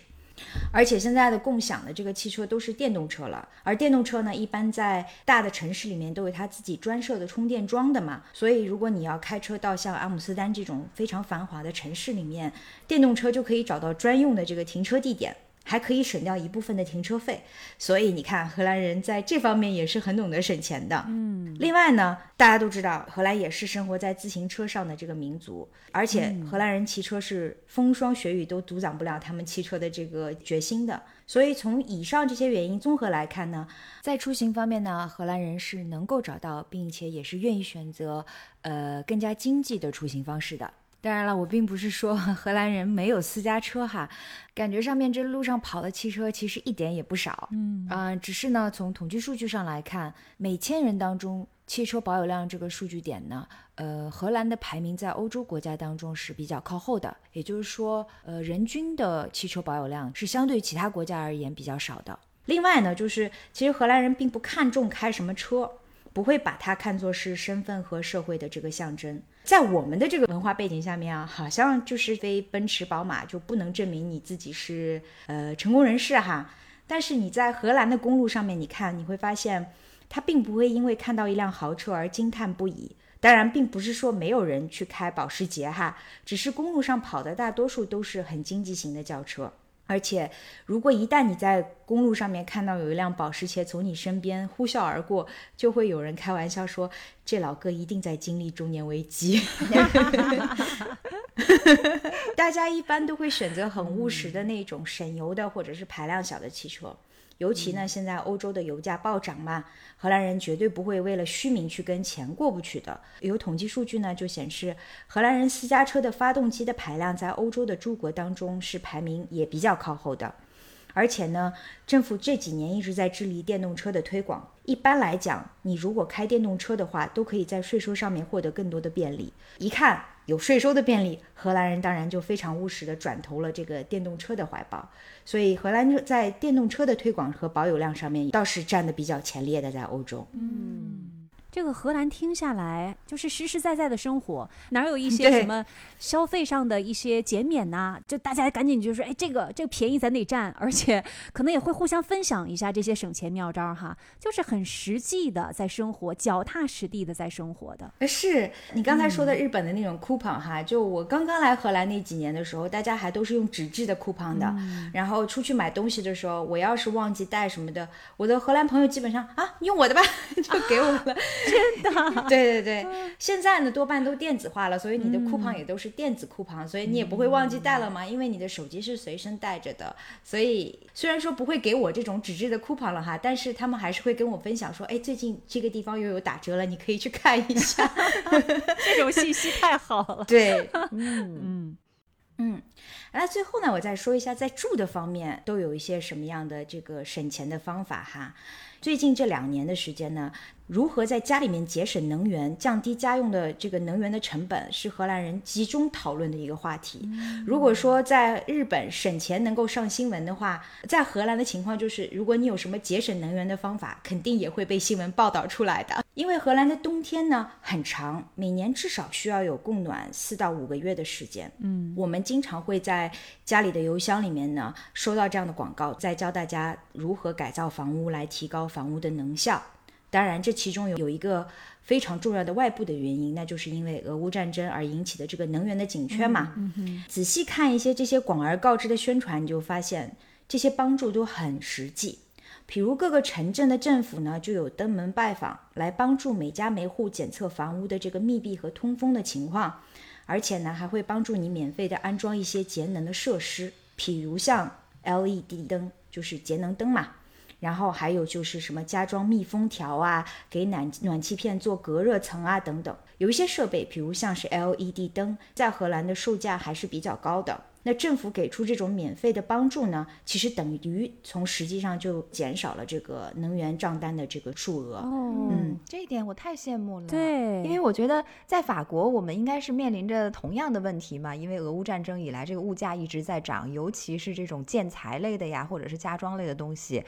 而且现在的共享的这个汽车都是电动车了，而电动车呢，一般在大的城市里面都有它自己专设的充电桩的嘛。所以如果你要开车到像阿姆斯丹这种非常繁华的城市里面，电动车就可以找到专用的这个停车地点。还可以省掉一部分的停车费，所以你看，荷兰人在这方面也是很懂得省钱的。嗯，另外呢，大家都知道，荷兰也是生活在自行车上的这个民族，而且荷兰人骑车是风霜雪雨都阻挡不了他们骑车的这个决心的。所以从以上这些原因综合来看呢，在出行方面呢，荷兰人是能够找到，并且也是愿意选择，呃，更加经济的出行方式的。当然了，我并不是说 荷兰人没有私家车哈，感觉上面这路上跑的汽车其实一点也不少，嗯啊，只是呢，从统计数据上来看，每千人当中汽车保有量这个数据点呢，呃，荷兰的排名在欧洲国家当中是比较靠后的，也就是说，呃，人均的汽车保有量是相对其他国家而言比较少的。另外呢，就是其实荷兰人并不看重开什么车。不会把它看作是身份和社会的这个象征，在我们的这个文化背景下面啊，好像就是非奔驰、宝马就不能证明你自己是呃成功人士哈。但是你在荷兰的公路上面，你看你会发现，他并不会因为看到一辆豪车而惊叹不已。当然，并不是说没有人去开保时捷哈，只是公路上跑的大多数都是很经济型的轿车。而且，如果一旦你在公路上面看到有一辆保时捷从你身边呼啸而过，就会有人开玩笑说：“这老哥一定在经历中年危机。”大家一般都会选择很务实的那种省油的或者是排量小的汽车。尤其呢，现在欧洲的油价暴涨嘛，荷兰人绝对不会为了虚名去跟钱过不去的。有统计数据呢，就显示荷兰人私家车的发动机的排量在欧洲的诸国当中是排名也比较靠后的。而且呢，政府这几年一直在致力电动车的推广。一般来讲，你如果开电动车的话，都可以在税收上面获得更多的便利。一看。有税收的便利，荷兰人当然就非常务实的转投了这个电动车的怀抱，所以荷兰在电动车的推广和保有量上面倒是占的比较前列的，在欧洲。嗯。这个荷兰听下来就是实实在在的生活，哪有一 些什么消费上的一些减免呐？就大家赶紧就说，哎，这个这个便宜咱得占？而且可能也会互相分享一下这些省钱妙招哈，就是很实际的在生活，脚踏实地的在生活的。是你刚才说的日本的那种 coupon 哈，就我刚刚来荷兰那几年的时候，大家还都是用纸质的 coupon 的，然后出去买东西的时候，我要是忘记带什么的，我的荷兰朋友基本上啊，用我的吧，就给我了。真的，对对对，现在呢多半都电子化了，所以你的库旁也都是电子库旁，所以你也不会忘记带了嘛，因为你的手机是随身带着的。所以虽然说不会给我这种纸质的库旁了哈，但是他们还是会跟我分享说，哎，最近这个地方又有打折了，你可以去看一下。这种信息太好了。对，嗯嗯嗯。那最后呢，我再说一下在住的方面都有一些什么样的这个省钱的方法哈。最近这两年的时间呢。如何在家里面节省能源、降低家用的这个能源的成本，是荷兰人集中讨论的一个话题。如果说在日本省钱能够上新闻的话，在荷兰的情况就是，如果你有什么节省能源的方法，肯定也会被新闻报道出来的。因为荷兰的冬天呢很长，每年至少需要有供暖四到五个月的时间。嗯，我们经常会在家里的邮箱里面呢收到这样的广告，在教大家如何改造房屋来提高房屋的能效。当然，这其中有有一个非常重要的外部的原因，那就是因为俄乌战争而引起的这个能源的紧缺嘛。仔细看一些这些广而告之的宣传，你就发现这些帮助都很实际。比如各个城镇的政府呢，就有登门拜访，来帮助每家每户检测房屋的这个密闭和通风的情况，而且呢，还会帮助你免费的安装一些节能的设施，比如像 LED 灯，就是节能灯嘛。然后还有就是什么加装密封条啊，给暖暖气片做隔热层啊等等，有一些设备，比如像是 LED 灯，在荷兰的售价还是比较高的。那政府给出这种免费的帮助呢，其实等于从实际上就减少了这个能源账单的这个数额。哦，嗯，这一点我太羡慕了。对，因为我觉得在法国，我们应该是面临着同样的问题嘛。因为俄乌战争以来，这个物价一直在涨，尤其是这种建材类的呀，或者是家装类的东西。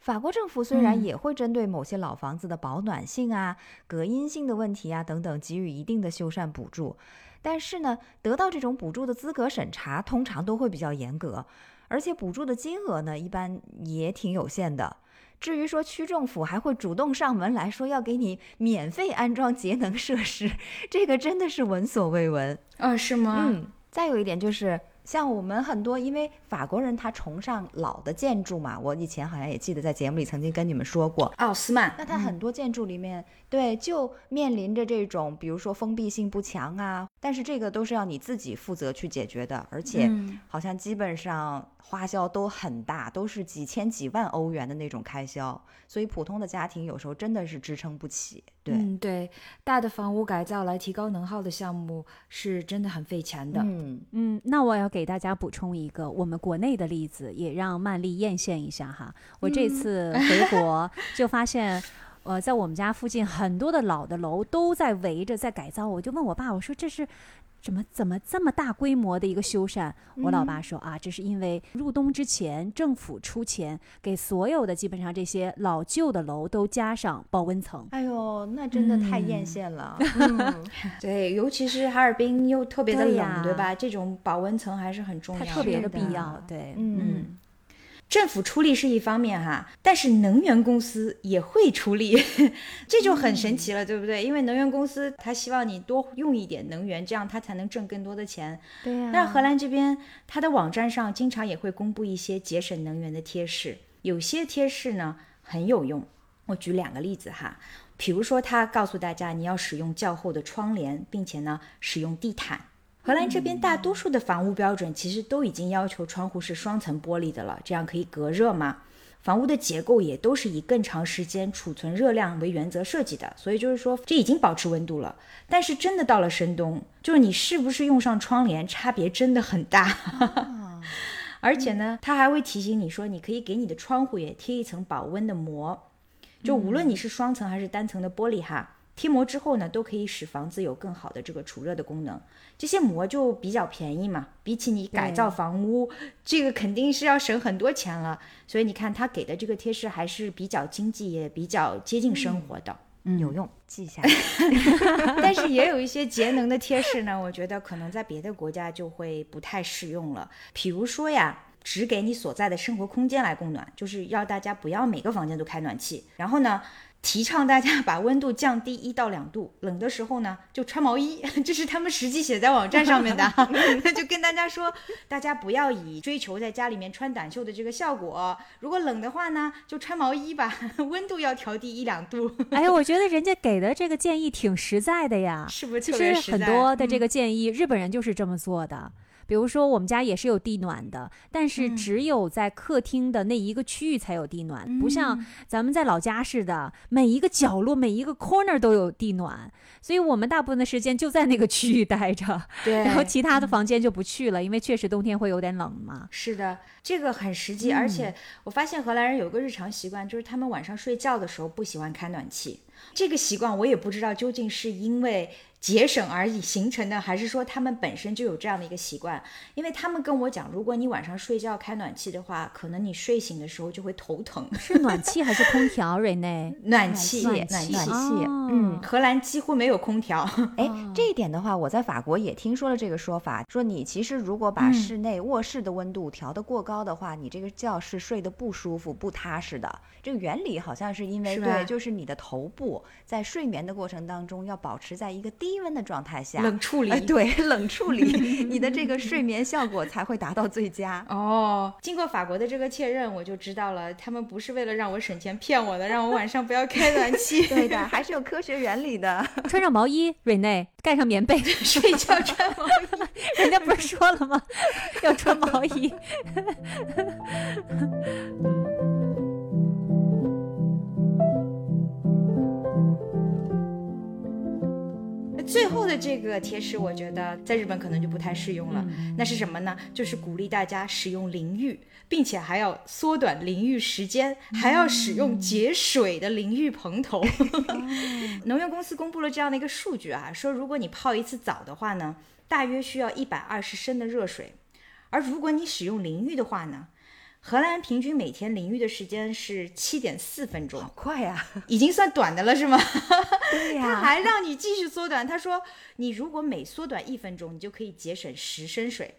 法国政府虽然也会针对某些老房子的保暖性啊、隔音性的问题啊等等给予一定的修缮补助，但是呢，得到这种补助的资格审查通常都会比较严格，而且补助的金额呢一般也挺有限的。至于说区政府还会主动上门来说要给你免费安装节能设施，这个真的是闻所未闻啊？是吗？嗯。再有一点就是。像我们很多，因为法国人他崇尚老的建筑嘛，我以前好像也记得在节目里曾经跟你们说过奥斯曼。那他很多建筑里面，对，就面临着这种，比如说封闭性不强啊。但是这个都是要你自己负责去解决的，而且好像基本上花销都很大，都是几千几万欧元的那种开销，所以普通的家庭有时候真的是支撑不起。对，对，大的房屋改造来提高能耗的项目是真的很费钱的。嗯嗯，那我要给大家补充一个我们国内的例子，也让曼丽艳羡一下哈。我这次回国就发现。呃，在我们家附近很多的老的楼都在围着在改造，我就问我爸，我说这是怎么怎么这么大规模的一个修缮？我老爸说啊，这是因为入冬之前政府出钱给所有的基本上这些老旧的楼都加上保温层。哎呦，那真的太艳羡了。对，尤其是哈尔滨又特别的冷，对吧？这种保温层还是很重要的，特别的必要。对，嗯。政府出力是一方面哈，但是能源公司也会出力，这就很神奇了，对不对？因为能源公司他希望你多用一点能源，这样他才能挣更多的钱。对呀。那荷兰这边，它的网站上经常也会公布一些节省能源的贴士，有些贴士呢很有用。我举两个例子哈，比如说他告诉大家你要使用较厚的窗帘，并且呢使用地毯。荷兰这边大多数的房屋标准其实都已经要求窗户是双层玻璃的了，这样可以隔热嘛。房屋的结构也都是以更长时间储存热量为原则设计的，所以就是说这已经保持温度了。但是真的到了深冬，就是你是不是用上窗帘，差别真的很大。而且呢，他还会提醒你说，你可以给你的窗户也贴一层保温的膜，就无论你是双层还是单层的玻璃哈。贴膜之后呢，都可以使房子有更好的这个除热的功能。这些膜就比较便宜嘛，比起你改造房屋，这个肯定是要省很多钱了。所以你看他给的这个贴士还是比较经济，也比较接近生活的，嗯，有用，记下来。但是也有一些节能的贴士呢，我觉得可能在别的国家就会不太适用了。比如说呀，只给你所在的生活空间来供暖，就是要大家不要每个房间都开暖气。然后呢？提倡大家把温度降低一到两度，冷的时候呢就穿毛衣，这是他们实际写在网站上面的。就跟大家说，大家不要以追求在家里面穿短袖的这个效果，如果冷的话呢，就穿毛衣吧，温度要调低一两度。哎呀，我觉得人家给的这个建议挺实在的呀，是不是？其实很多的这个建议，日本人就是这么做的。比如说我们家也是有地暖的，但是只有在客厅的那一个区域才有地暖，不像咱们在老家似的，每一个角落、每一个 corner 都有地暖。所以我们大部分的时间就在那个区域待着，对，然后其他的房间就不去了，因为确实冬天会有点冷嘛。是的，这个很实际，而且我发现荷兰人有个日常习惯，就是他们晚上睡觉的时候不喜欢开暖气。这个习惯我也不知道究竟是因为。节省而已形成的，还是说他们本身就有这样的一个习惯？因为他们跟我讲，如果你晚上睡觉开暖气的话，可能你睡醒的时候就会头疼。是暖气还是空调？瑞内，暖气，暖气，暖气。嗯，荷兰几乎没有空调。哎，这一点的话，我在法国也听说了这个说法，说你其实如果把室内卧室的温度调得过高的话，你这个觉是睡得不舒服、不踏实的。这个原理好像是因为对，就是你的头部在睡眠的过程当中要保持在一个低。低温的状态下，冷处理，对，冷处理，你的这个睡眠效果才会达到最佳。哦，经过法国的这个确认，我就知道了，他们不是为了让我省钱骗我的，让我晚上不要开暖气。对的，还是有科学原理的。穿上毛衣，瑞内，盖上棉被，睡觉穿毛衣。人家不是说了吗？要穿毛衣。这个贴士，我觉得在日本可能就不太适用了。那是什么呢？就是鼓励大家使用淋浴，并且还要缩短淋浴时间，还要使用节水的淋浴蓬头。能源公司公布了这样的一个数据啊，说如果你泡一次澡的话呢，大约需要一百二十升的热水，而如果你使用淋浴的话呢？荷兰平均每天淋浴的时间是七点四分钟，好快呀，已经算短的了，是吗？对呀，他还让你继续缩短。他说，你如果每缩短一分钟，你就可以节省十升水。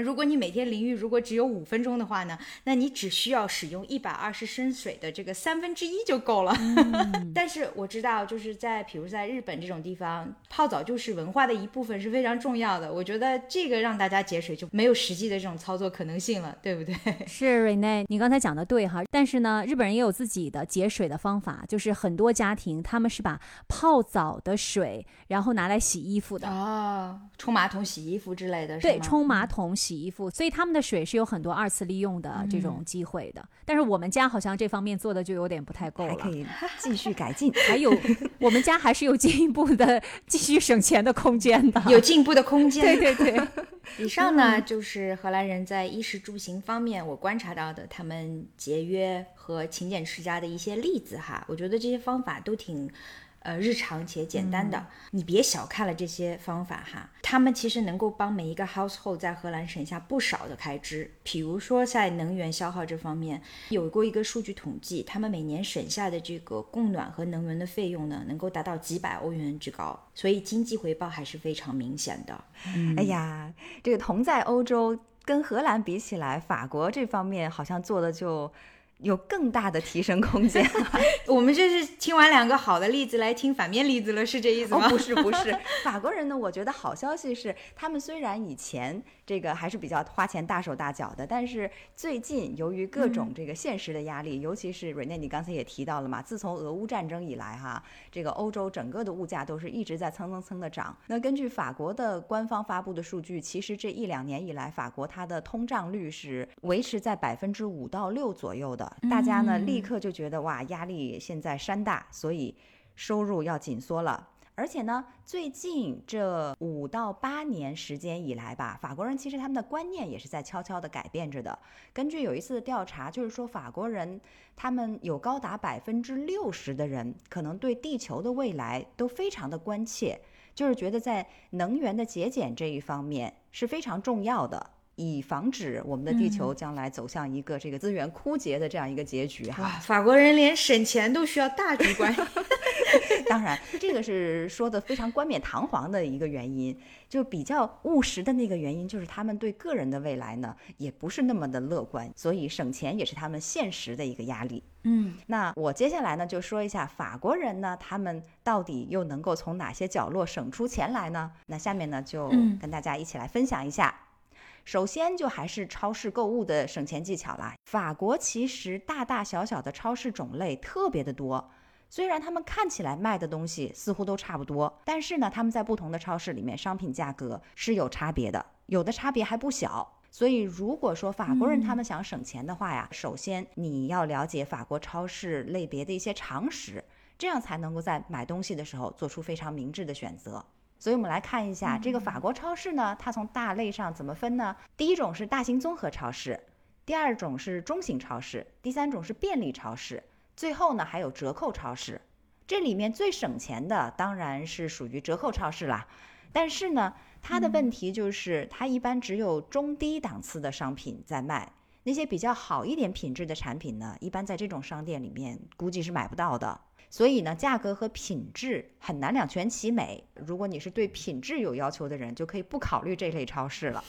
如果你每天淋浴如果只有五分钟的话呢，那你只需要使用一百二十升水的这个三分之一就够了。但是我知道，就是在比如在日本这种地方，泡澡就是文化的一部分，是非常重要的。我觉得这个让大家节水就没有实际的这种操作可能性了，对不对？是瑞内，你刚才讲的对哈。但是呢，日本人也有自己的节水的方法，就是很多家庭他们是把泡澡的水然后拿来洗衣服的哦，冲马桶洗衣服之类的，对，冲马桶。洗衣服，所以他们的水是有很多二次利用的这种机会的。但是我们家好像这方面做的就有点不太够了，还可以继续改进。还有，我们家还是有进一步的 继续省钱的空间的，有进步的空间。对对对。以上呢，就是荷兰人在衣食住行方面我观察到的他们节约和勤俭持家的一些例子哈。我觉得这些方法都挺。呃，日常且简单的，你别小看了这些方法哈，他们其实能够帮每一个 household 在荷兰省下不少的开支。比如说在能源消耗这方面，有过一个数据统计，他们每年省下的这个供暖和能源的费用呢，能够达到几百欧元之高，所以经济回报还是非常明显的。哎呀，这个同在欧洲，跟荷兰比起来，法国这方面好像做的就。有更大的提升空间。我们这是听完两个好的例子，来听反面例子了，是这意思吗？不是，不是。法国人呢，我觉得好消息是，他们虽然以前。这个还是比较花钱大手大脚的，但是最近由于各种这个现实的压力，尤其是瑞内，你刚才也提到了嘛，自从俄乌战争以来哈，这个欧洲整个的物价都是一直在蹭蹭蹭的涨。那根据法国的官方发布的数据，其实这一两年以来，法国它的通胀率是维持在百分之五到六左右的。大家呢立刻就觉得哇，压力现在山大，所以收入要紧缩了。而且呢，最近这五到八年时间以来吧，法国人其实他们的观念也是在悄悄地改变着的。根据有一次的调查，就是说法国人他们有高达百分之六十的人可能对地球的未来都非常的关切，就是觉得在能源的节俭这一方面是非常重要的。以防止我们的地球将来走向一个这个资源枯竭的这样一个结局哈。法国人连省钱都需要大局观。当然，这个是说的非常冠冕堂皇的一个原因，就比较务实的那个原因，就是他们对个人的未来呢也不是那么的乐观，所以省钱也是他们现实的一个压力。嗯，那我接下来呢就说一下法国人呢，他们到底又能够从哪些角落省出钱来呢？那下面呢就跟大家一起来分享一下。首先，就还是超市购物的省钱技巧啦。法国其实大大小小的超市种类特别的多，虽然他们看起来卖的东西似乎都差不多，但是呢，他们在不同的超市里面商品价格是有差别的。有的差别还不小。所以，如果说法国人他们想省钱的话呀，首先你要了解法国超市类别的一些常识，这样才能够在买东西的时候做出非常明智的选择。所以，我们来看一下这个法国超市呢，它从大类上怎么分呢？第一种是大型综合超市，第二种是中型超市，第三种是便利超市，最后呢还有折扣超市。这里面最省钱的当然是属于折扣超市啦，但是呢。它的问题就是，它一般只有中低档次的商品在卖，那些比较好一点品质的产品呢，一般在这种商店里面估计是买不到的。所以呢，价格和品质很难两全其美。如果你是对品质有要求的人，就可以不考虑这类超市了。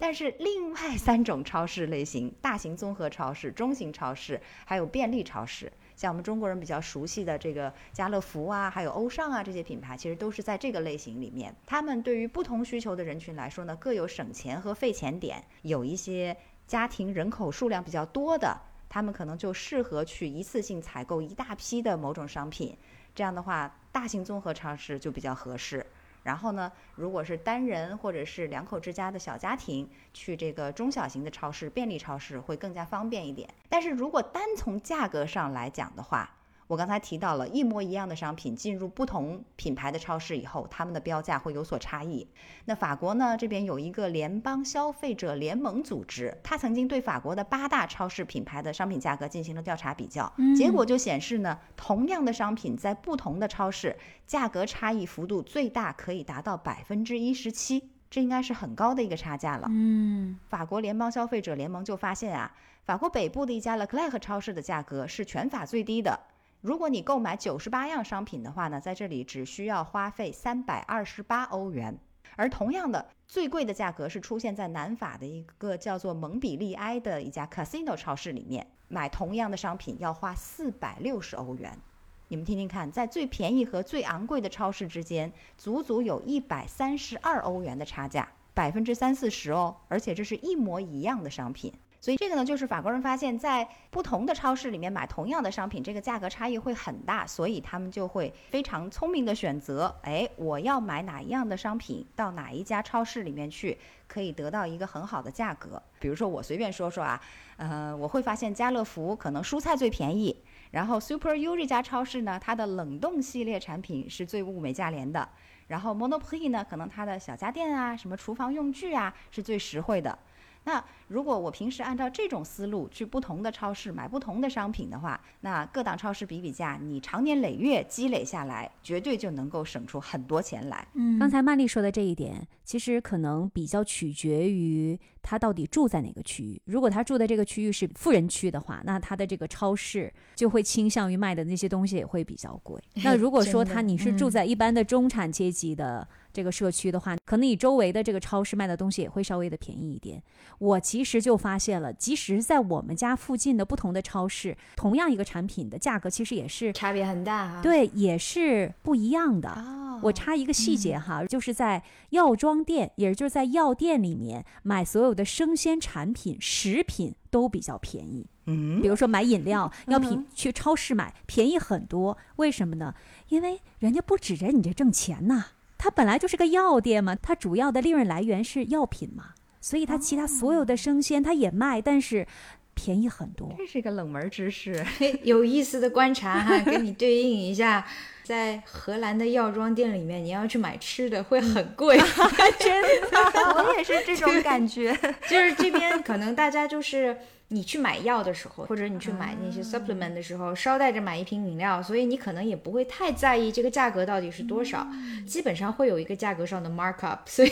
但是另外三种超市类型，大型综合超市、中型超市，还有便利超市。像我们中国人比较熟悉的这个家乐福啊，还有欧尚啊这些品牌，其实都是在这个类型里面。他们对于不同需求的人群来说呢，各有省钱和费钱点。有一些家庭人口数量比较多的，他们可能就适合去一次性采购一大批的某种商品。这样的话，大型综合超市就比较合适。然后呢，如果是单人或者是两口之家的小家庭，去这个中小型的超市、便利超市会更加方便一点。但是如果单从价格上来讲的话，我刚才提到了一模一样的商品进入不同品牌的超市以后，他们的标价会有所差异。那法国呢？这边有一个联邦消费者联盟组织，他曾经对法国的八大超市品牌的商品价格进行了调查比较，结果就显示呢，同样的商品在不同的超市价格差异幅度最大可以达到百分之一十七，这应该是很高的一个差价了。嗯，法国联邦消费者联盟就发现啊，法国北部的一家 Leclerc 超市的价格是全法最低的。如果你购买九十八样商品的话呢，在这里只需要花费三百二十八欧元，而同样的最贵的价格是出现在南法的一个叫做蒙彼利埃的一家 Casino 超市里面，买同样的商品要花四百六十欧元。你们听听看，在最便宜和最昂贵的超市之间，足足有一百三十二欧元的差价，百分之三四十哦，而且这是一模一样的商品。所以这个呢，就是法国人发现，在不同的超市里面买同样的商品，这个价格差异会很大，所以他们就会非常聪明的选择，哎，我要买哪一样的商品，到哪一家超市里面去，可以得到一个很好的价格。比如说我随便说说啊，呃，我会发现家乐福可能蔬菜最便宜，然后 Super U 这家超市呢，它的冷冻系列产品是最物美价廉的，然后 Monoprix 呢，可能它的小家电啊，什么厨房用具啊，是最实惠的。那如果我平时按照这种思路去不同的超市买不同的商品的话，那各档超市比比价，你长年累月积累下来，绝对就能够省出很多钱来。嗯，刚才曼丽说的这一点，其实可能比较取决于他到底住在哪个区域。如果他住的这个区域是富人区的话，那他的这个超市就会倾向于卖的那些东西也会比较贵。那如果说他你是住在一般的中产阶级的。这个社区的话，可能你周围的这个超市卖的东西也会稍微的便宜一点。我其实就发现了，即使是在我们家附近的不同的超市，同样一个产品的价格其实也是差别很大哈。对，也是不一样的。我插一个细节哈，就是在药妆店，也就是在药店里面买所有的生鲜产品、食品都比较便宜。嗯，比如说买饮料，要比去超市买便宜很多。为什么呢？因为人家不指着你这挣钱呐。它本来就是个药店嘛，它主要的利润来源是药品嘛，所以它其他所有的生鲜它也卖，但是便宜很多。这是一个冷门知识，有意思的观察哈，跟你对应一下，在荷兰的药妆店里面，你要去买吃的会很贵，真的，我也是这种感觉，就是这边可能大家就是。你去买药的时候，或者你去买那些 supplement 的时候，捎带着买一瓶饮料，所以你可能也不会太在意这个价格到底是多少，基本上会有一个价格上的 markup，所以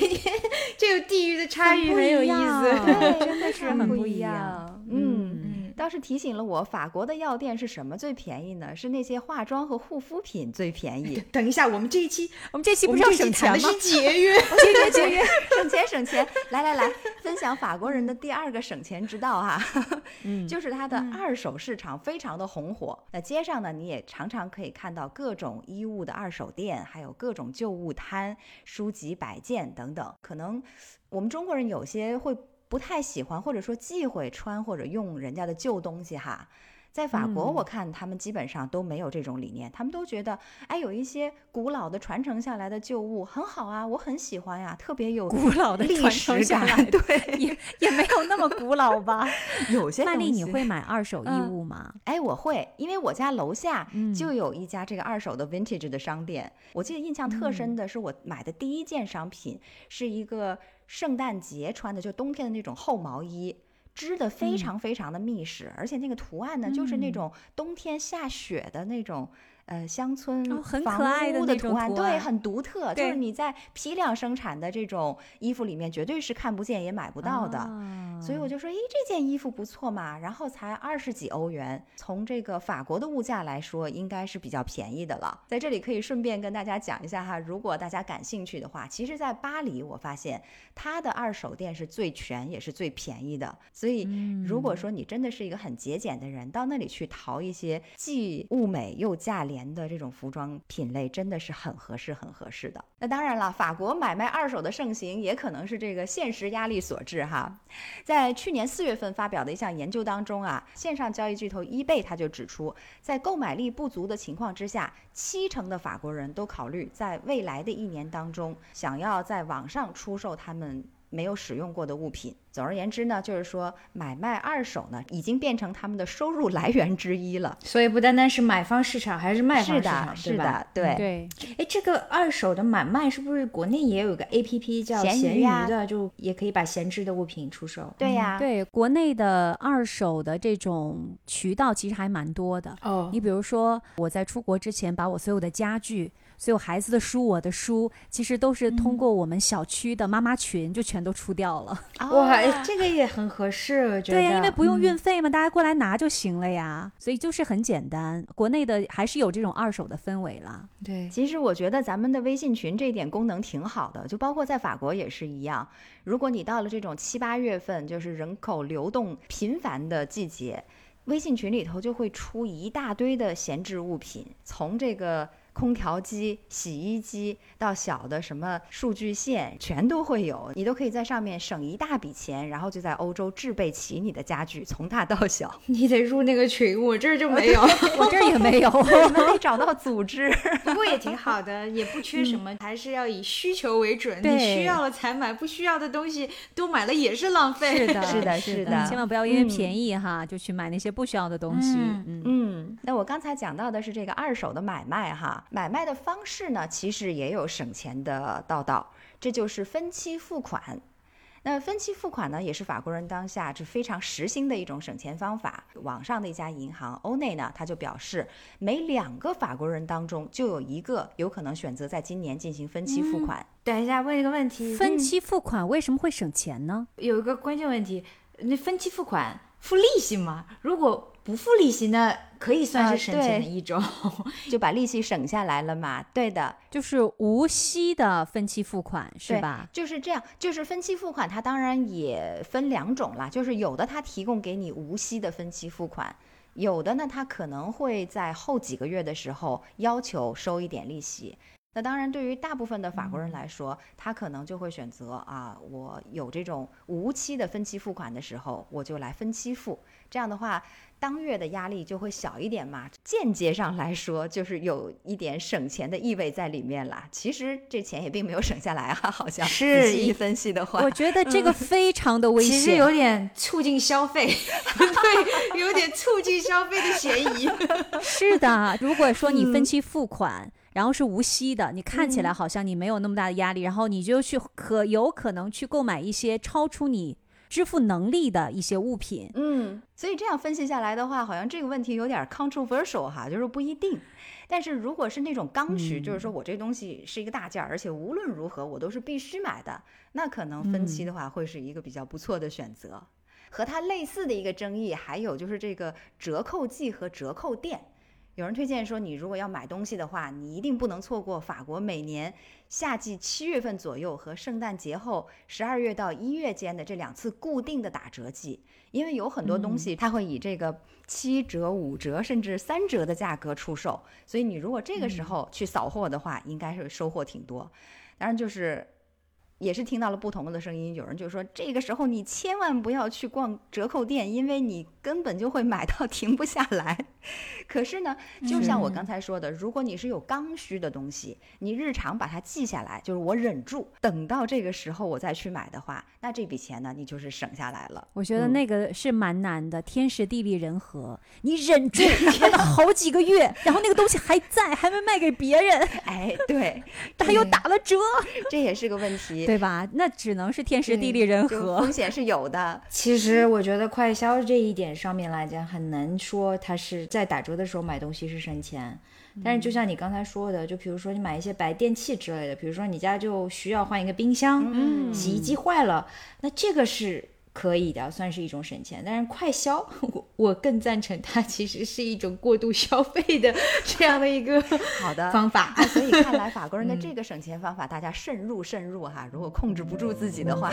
这个地域的差异很有意思，对，真的 是很不一样，嗯。倒是提醒了我，法国的药店是什么最便宜呢？是那些化妆和护肤品最便宜。等一下，我们这一期，我们这期不是要省钱吗？节约，节约，节约，省钱，省钱。来来来，分享法国人的第二个省钱之道哈，嗯，就是它的二手市场非常的红火。那街上呢，你也常常可以看到各种衣物的二手店，还有各种旧物摊、书籍摆件等等。可能我们中国人有些会。不太喜欢或者说忌讳穿或者用人家的旧东西哈，在法国，我看他们基本上都没有这种理念，他们都觉得，哎，有一些古老的传承下来的旧物很好啊，我很喜欢呀，特别有古老的历史感，对，也也没有那么古老吧。有些曼丽，你会买二手衣物吗？哎，我会，因为我家楼下就有一家这个二手的 vintage 的商店。我记得印象特深的是，我买的第一件商品是一个圣诞节穿的，就冬天的那种厚毛衣。织的非常非常的密实，而且那个图案呢，就是那种冬天下雪的那种。呃，乡村房屋的图案，对，很独特，就是你在批量生产的这种衣服里面绝对是看不见也买不到的。所以我就说，咦，这件衣服不错嘛，然后才二十几欧元，从这个法国的物价来说，应该是比较便宜的了。在这里可以顺便跟大家讲一下哈，如果大家感兴趣的话，其实，在巴黎我发现它的二手店是最全也是最便宜的。所以，如果说你真的是一个很节俭的人，到那里去淘一些既物美又价廉。年的这种服装品类真的是很合适，很合适的。那当然了，法国买卖二手的盛行，也可能是这个现实压力所致哈。在去年四月份发表的一项研究当中啊，线上交易巨头 eBay 他就指出，在购买力不足的情况之下，七成的法国人都考虑在未来的一年当中，想要在网上出售他们。没有使用过的物品。总而言之呢，就是说买卖二手呢，已经变成他们的收入来源之一了。所以不单单是买方市场，还是卖方市场，是的，对对。哎，这个二手的买卖是不是国内也有个 A P P 叫闲鱼的，就也可以把闲置的物品出售？对呀，对，国内的二手的这种渠道其实还蛮多的。哦，你比如说我在出国之前，把我所有的家具。所有孩子的书，我的书，其实都是通过我们小区的妈妈群就全都出掉了。哇，这个也很合适，我觉得。对呀，因为不用运费嘛，大家过来拿就行了呀。所以就是很简单，国内的还是有这种二手的氛围了。对，其实我觉得咱们的微信群这一点功能挺好的，就包括在法国也是一样。如果你到了这种七八月份，就是人口流动频繁的季节，微信群里头就会出一大堆的闲置物品，从这个。空调机、洗衣机到小的什么数据线，全都会有，你都可以在上面省一大笔钱，然后就在欧洲置备齐你的家具，从大到小。你得入那个群，我这儿就 没有，我这儿也没有，我们得找到组织。不过也挺好的，也不缺什么，还是要以需求为准，你需要了才买，不需要的东西多买了也是浪费。是的，是的，是的，千万不要因为便宜哈就去买那些不需要的东西。嗯嗯，那我刚才讲到的是这个二手的买卖哈。买卖的方式呢，其实也有省钱的道道，这就是分期付款。那分期付款呢，也是法国人当下是非常实心的一种省钱方法。网上的一家银行欧内呢，他就表示，每两个法国人当中就有一个有可能选择在今年进行分期付款。等一下，问一个问题：分期付款为什么会省钱呢？有一个关键问题，那分期付款付利息吗？如果不付利息呢？可以算是省钱的一种，就把利息省下来了嘛？对的，就是无息的分期付款，是吧？就是这样，就是分期付款，它当然也分两种啦，就是有的它提供给你无息的分期付款，有的呢，它可能会在后几个月的时候要求收一点利息。那当然，对于大部分的法国人来说，他可能就会选择啊，我有这种无期的分期付款的时候，我就来分期付，这样的话。当月的压力就会小一点嘛，间接上来说就是有一点省钱的意味在里面啦。其实这钱也并没有省下来啊，好像是一分析的话，我觉得这个非常的危险，其实有点促进消费，对，有点促进消费的嫌疑。是的，如果说你分期付款，然后是无息的，你看起来好像你没有那么大的压力，然后你就去可有可能去购买一些超出你。支付能力的一些物品，嗯，所以这样分析下来的话，好像这个问题有点 controversial 哈，就是不一定。但是如果是那种刚需，就是说我这东西是一个大件儿，而且无论如何我都是必须买的，那可能分期的话会是一个比较不错的选择。和它类似的一个争议，还有就是这个折扣季和折扣店。有人推荐说，你如果要买东西的话，你一定不能错过法国每年夏季七月份左右和圣诞节后十二月到一月间的这两次固定的打折季，因为有很多东西它会以这个七折、五折甚至三折的价格出售，所以你如果这个时候去扫货的话，应该是收获挺多。当然就是。也是听到了不同的声音，有人就说这个时候你千万不要去逛折扣店，因为你根本就会买到停不下来。可是呢，就像我刚才说的，如果你是有刚需的东西，你日常把它记下来，就是我忍住，等到这个时候我再去买的话，那这笔钱呢，你就是省下来了。我觉得那个是蛮难的，天时地利人和，你忍住 忍了好几个月，然后那个东西还在，还没卖给别人，哎，对，他又打了折，这也是个问题。对吧？那只能是天时地利人和，风险是有的。其实我觉得快销这一点上面来讲，很难说它是在打折的时候买东西是省钱。但是就像你刚才说的，就比如说你买一些白电器之类的，比如说你家就需要换一个冰箱，嗯，洗衣机坏了，那这个是。可以的，算是一种省钱。但是快消，我我更赞成它其实是一种过度消费的这样的一个好的 方法。所以看来法国人的 这个省钱方法，大家慎入慎入哈。如果控制不住自己的话，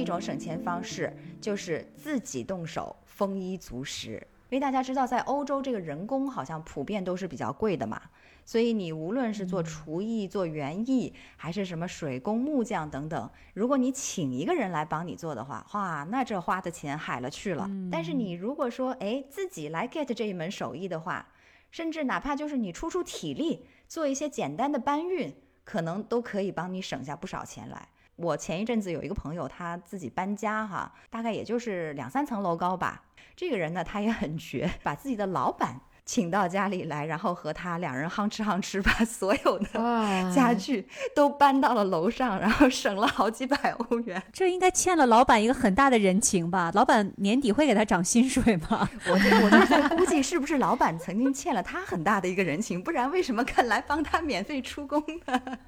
一种省钱方式就是自己动手，丰衣足食。因为大家知道，在欧洲这个人工好像普遍都是比较贵的嘛。所以你无论是做厨艺、做园艺，还是什么水工、木匠等等，如果你请一个人来帮你做的话，哇，那这花的钱海了去了。但是你如果说哎自己来 get 这一门手艺的话，甚至哪怕就是你出出体力做一些简单的搬运，可能都可以帮你省下不少钱来。我前一阵子有一个朋友，他自己搬家哈，大概也就是两三层楼高吧。这个人呢，他也很绝，把自己的老板。请到家里来，然后和他两人夯吃夯吃，把所有的家具都搬到了楼上，然后省了好几百欧元。这应该欠了老板一个很大的人情吧？老板年底会给他涨薪水吗？我 我就在估计，是不是老板曾经欠了他很大的一个人情？不然为什么肯来帮他免费出工呢？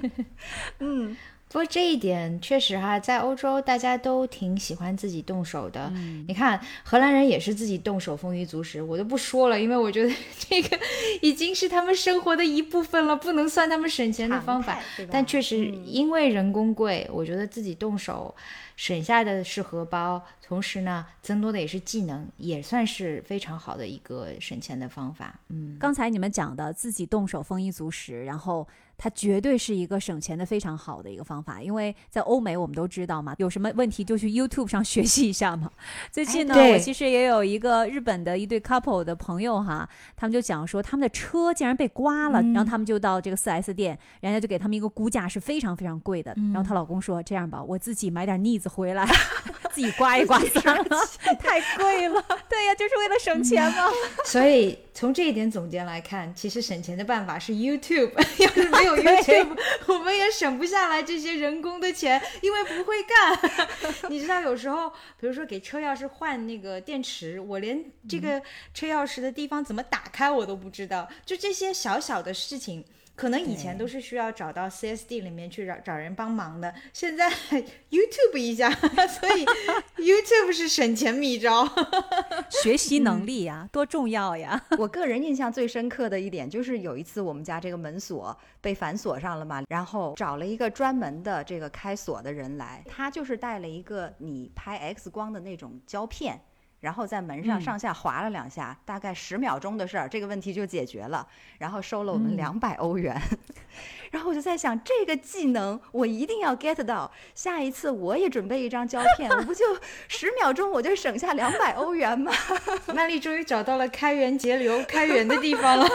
嗯。不过这一点确实哈，在欧洲大家都挺喜欢自己动手的。你看荷兰人也是自己动手，丰衣足食。我都不说了，因为我觉得 这个已经是他们生活的一部分了，不能算他们省钱的方法。但确实因为人工贵，我觉得自己动手省下的是荷包，同时呢，增多的也是技能，也算是非常好的一个省钱的方法。嗯，刚才你们讲的自己动手，丰衣足食，然后。它绝对是一个省钱的非常好的一个方法，因为在欧美我们都知道嘛，有什么问题就去 YouTube 上学习一下嘛。最近呢，我其实也有一个日本的一对 couple 的朋友哈，他们就讲说他们的车竟然被刮了，然后他们就到这个 4S 店，人家就给他们一个估价是非常非常贵的。然后她老公说：“这样吧，我自己买点腻子回来，自己刮一刮算了，太贵了。”对呀，就是为了省钱嘛。所以从这一点总结来看，其实省钱的办法是 YouTube，要是没有。YouTube，我们也省不下来这些人工的钱，因为不会干。你知道，有时候，比如说给车钥匙换那个电池，我连这个车钥匙的地方怎么打开我都不知道。就这些小小的事情。可能以前都是需要找到 CSD 里面去找找人帮忙的，现在 YouTube 一下，所以 YouTube 是省钱秘招。学习能力呀，多重要呀！我个人印象最深刻的一点就是有一次我们家这个门锁被反锁上了嘛，然后找了一个专门的这个开锁的人来，他就是带了一个你拍 X 光的那种胶片。然后在门上上下划了两下，大概十秒钟的事儿，这个问题就解决了。然后收了我们两百欧元。然后我就在想，这个技能我一定要 get 到。下一次我也准备一张胶片，我不就 十秒钟我就省下两百欧元吗？曼丽终于找到了开源节流、开源的地方了。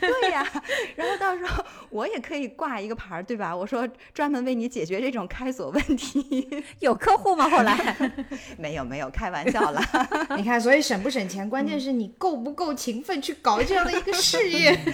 对呀，然后到时候我也可以挂一个牌儿，对吧？我说专门为你解决这种开锁问题。有客户吗？后来没有，没有，开玩笑了。你看，所以省不省钱，关键是你够不够勤奋去搞这样的一个事业。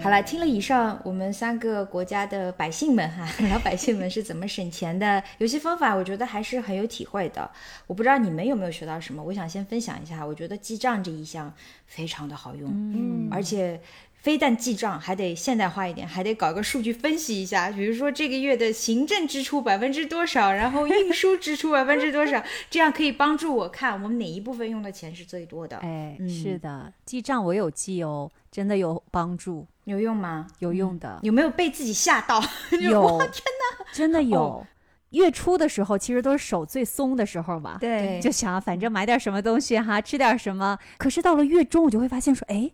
好了，听了以上我们三个国家的百姓们哈，老百姓们是怎么省钱的？有些方法我觉得还是很有体会的。我不知道你们有没有学到什么，我想先分享一下。我觉得记账这一项非常的好用，嗯，而且非但记账，还得现代化一点，还得搞个数据分析一下。比如说这个月的行政支出百分之多少，然后运输支出 百分之多少，这样可以帮助我看我们哪一部分用的钱是最多的。哎，是的，记账我有记哦，真的有帮助。有用吗？有用的。有没有被自己吓到？有，真的，真的有。月初的时候，其实都是手最松的时候嘛，对，就想反正买点什么东西哈，吃点什么。可是到了月中，我就会发现说，哎，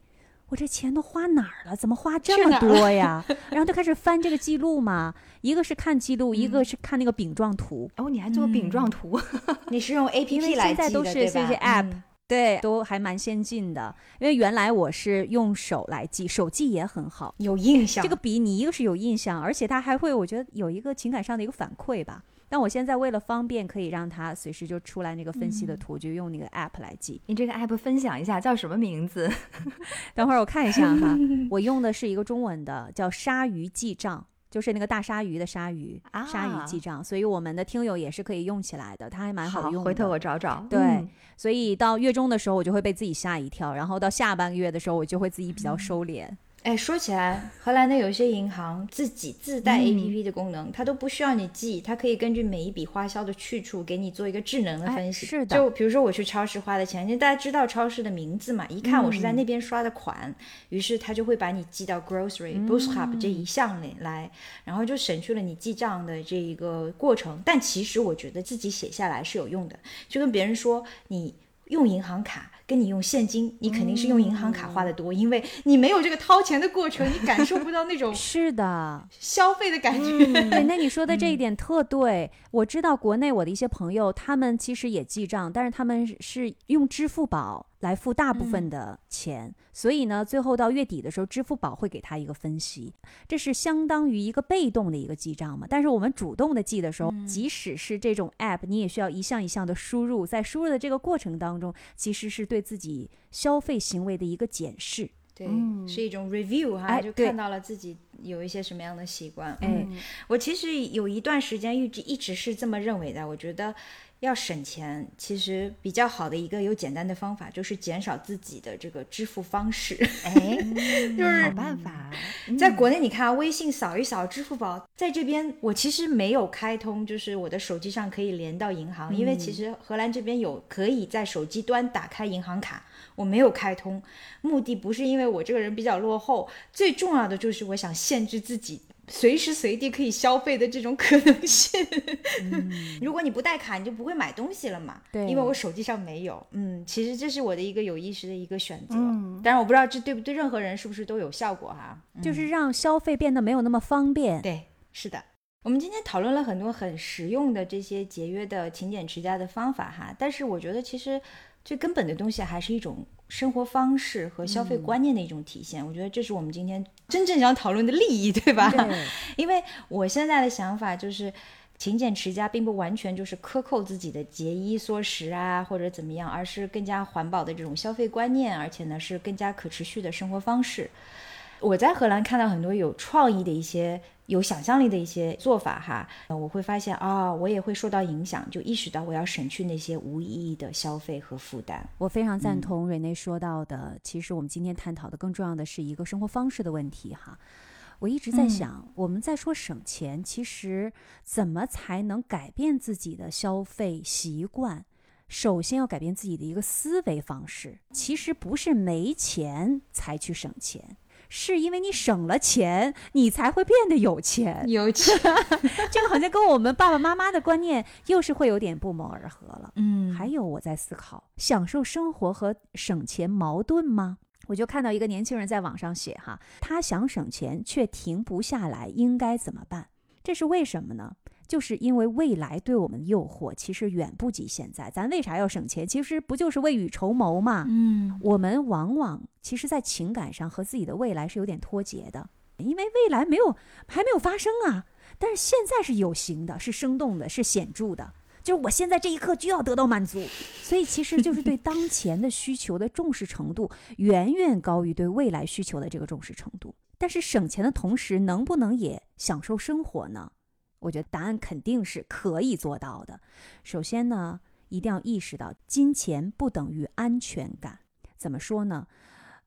我这钱都花哪儿了？怎么花这么多 呀？然后就开始翻这个记录嘛，一个是看记录，一个是看那个饼状图。哦，你还做饼状图？你是用 A P P 来记的，现在都是这些 App。对，都还蛮先进的，因为原来我是用手来记，手记也很好，有印象。这个笔你一个是有印象，而且它还会，我觉得有一个情感上的一个反馈吧。但我现在为了方便，可以让它随时就出来那个分析的图，就用那个 app 来记。你这个 app 分享一下，叫什么名字？等会儿我看一下哈，我用的是一个中文的，叫鲨鱼记账。就是那个大鲨鱼的鲨鱼，鲨鱼记账，所以我们的听友也是可以用起来的，它还蛮好用。回头我找找。对，所以到月中的时候，我就会被自己吓一跳，然后到下半个月的时候，我就会自己比较收敛。哎，说起来，荷兰的有些银行自己自带 A P P 的功能，它都不需要你记，它可以根据每一笔花销的去处给你做一个智能的分析。是的，就比如说我去超市花的钱，因为大家知道超市的名字嘛，一看我是在那边刷的款，于是它就会把你记到 grocery b o o s h u b 这一项里来，然后就省去了你记账的这一个过程。但其实我觉得自己写下来是有用的，就跟别人说你用银行卡。跟你用现金，你肯定是用银行卡花的多，因为你没有这个掏钱的过程，你感受不到那种是的消费的感觉。对，那你说的这一点特对。我知道国内我的一些朋友，他们其实也记账，但是他们是用支付宝。来付大部分的钱，所以呢，最后到月底的时候，支付宝会给他一个分析，这是相当于一个被动的一个记账嘛。但是我们主动的记的时候，即使是这种 app，你也需要一项一项的输入，在输入的这个过程当中，其实是对自己消费行为的一个检视，对，是一种 review 哈，就看到了自己有一些什么样的习惯。哎，我其实有一段时间一直一直是这么认为的，我觉得。要省钱，其实比较好的一个有简单的方法，就是减少自己的这个支付方式。哎，就是好办法。在国内，你看啊微信扫一扫，支付宝在这边，我其实没有开通，就是我的手机上可以连到银行，因为其实荷兰这边有可以在手机端打开银行卡，我没有开通。目的不是因为我这个人比较落后，最重要的就是我想限制自己。随时随地可以消费的这种可能性，如果你不带卡，你就不会买东西了嘛？对，因为我手机上没有。嗯，其实这是我的一个有意识的一个选择。嗯，但是我不知道这对不对任何人是不是都有效果哈。就是让消费变得没有那么方便。对，是的。我们今天讨论了很多很实用的这些节约的勤俭持家的方法哈，但是我觉得其实最根本的东西还是一种。生活方式和消费观念的一种体现，我觉得这是我们今天真正想讨论的利益，对吧？因为我现在的想法就是，勤俭持家并不完全就是克扣自己的节衣缩食啊，或者怎么样，而是更加环保的这种消费观念，而且呢是更加可持续的生活方式。我在荷兰看到很多有创意的一些。有想象力的一些做法哈，我会发现啊，我也会受到影响，就意识到我要省去那些无意义的消费和负担。我非常赞同瑞内说到的，其实我们今天探讨的更重要的是一个生活方式的问题哈。我一直在想，我们在说省钱，其实怎么才能改变自己的消费习惯？首先要改变自己的一个思维方式，其实不是没钱才去省钱。是因为你省了钱，你才会变得有钱。有钱，这个好像跟我们爸爸妈妈的观念又是会有点不谋而合了。嗯，还有我在思考，享受生活和省钱矛盾吗？我就看到一个年轻人在网上写哈，他想省钱却停不下来，应该怎么办？这是为什么呢？就是因为未来对我们的诱惑其实远不及现在，咱为啥要省钱？其实不就是未雨绸缪嘛。嗯，我们往往其实，在情感上和自己的未来是有点脱节的，因为未来没有还没有发生啊。但是现在是有形的，是生动的，是显著的，就是我现在这一刻就要得到满足。所以其实就是对当前的需求的重视程度远远高于对未来需求的这个重视程度。但是省钱的同时，能不能也享受生活呢？我觉得答案肯定是可以做到的。首先呢，一定要意识到，金钱不等于安全感。怎么说呢？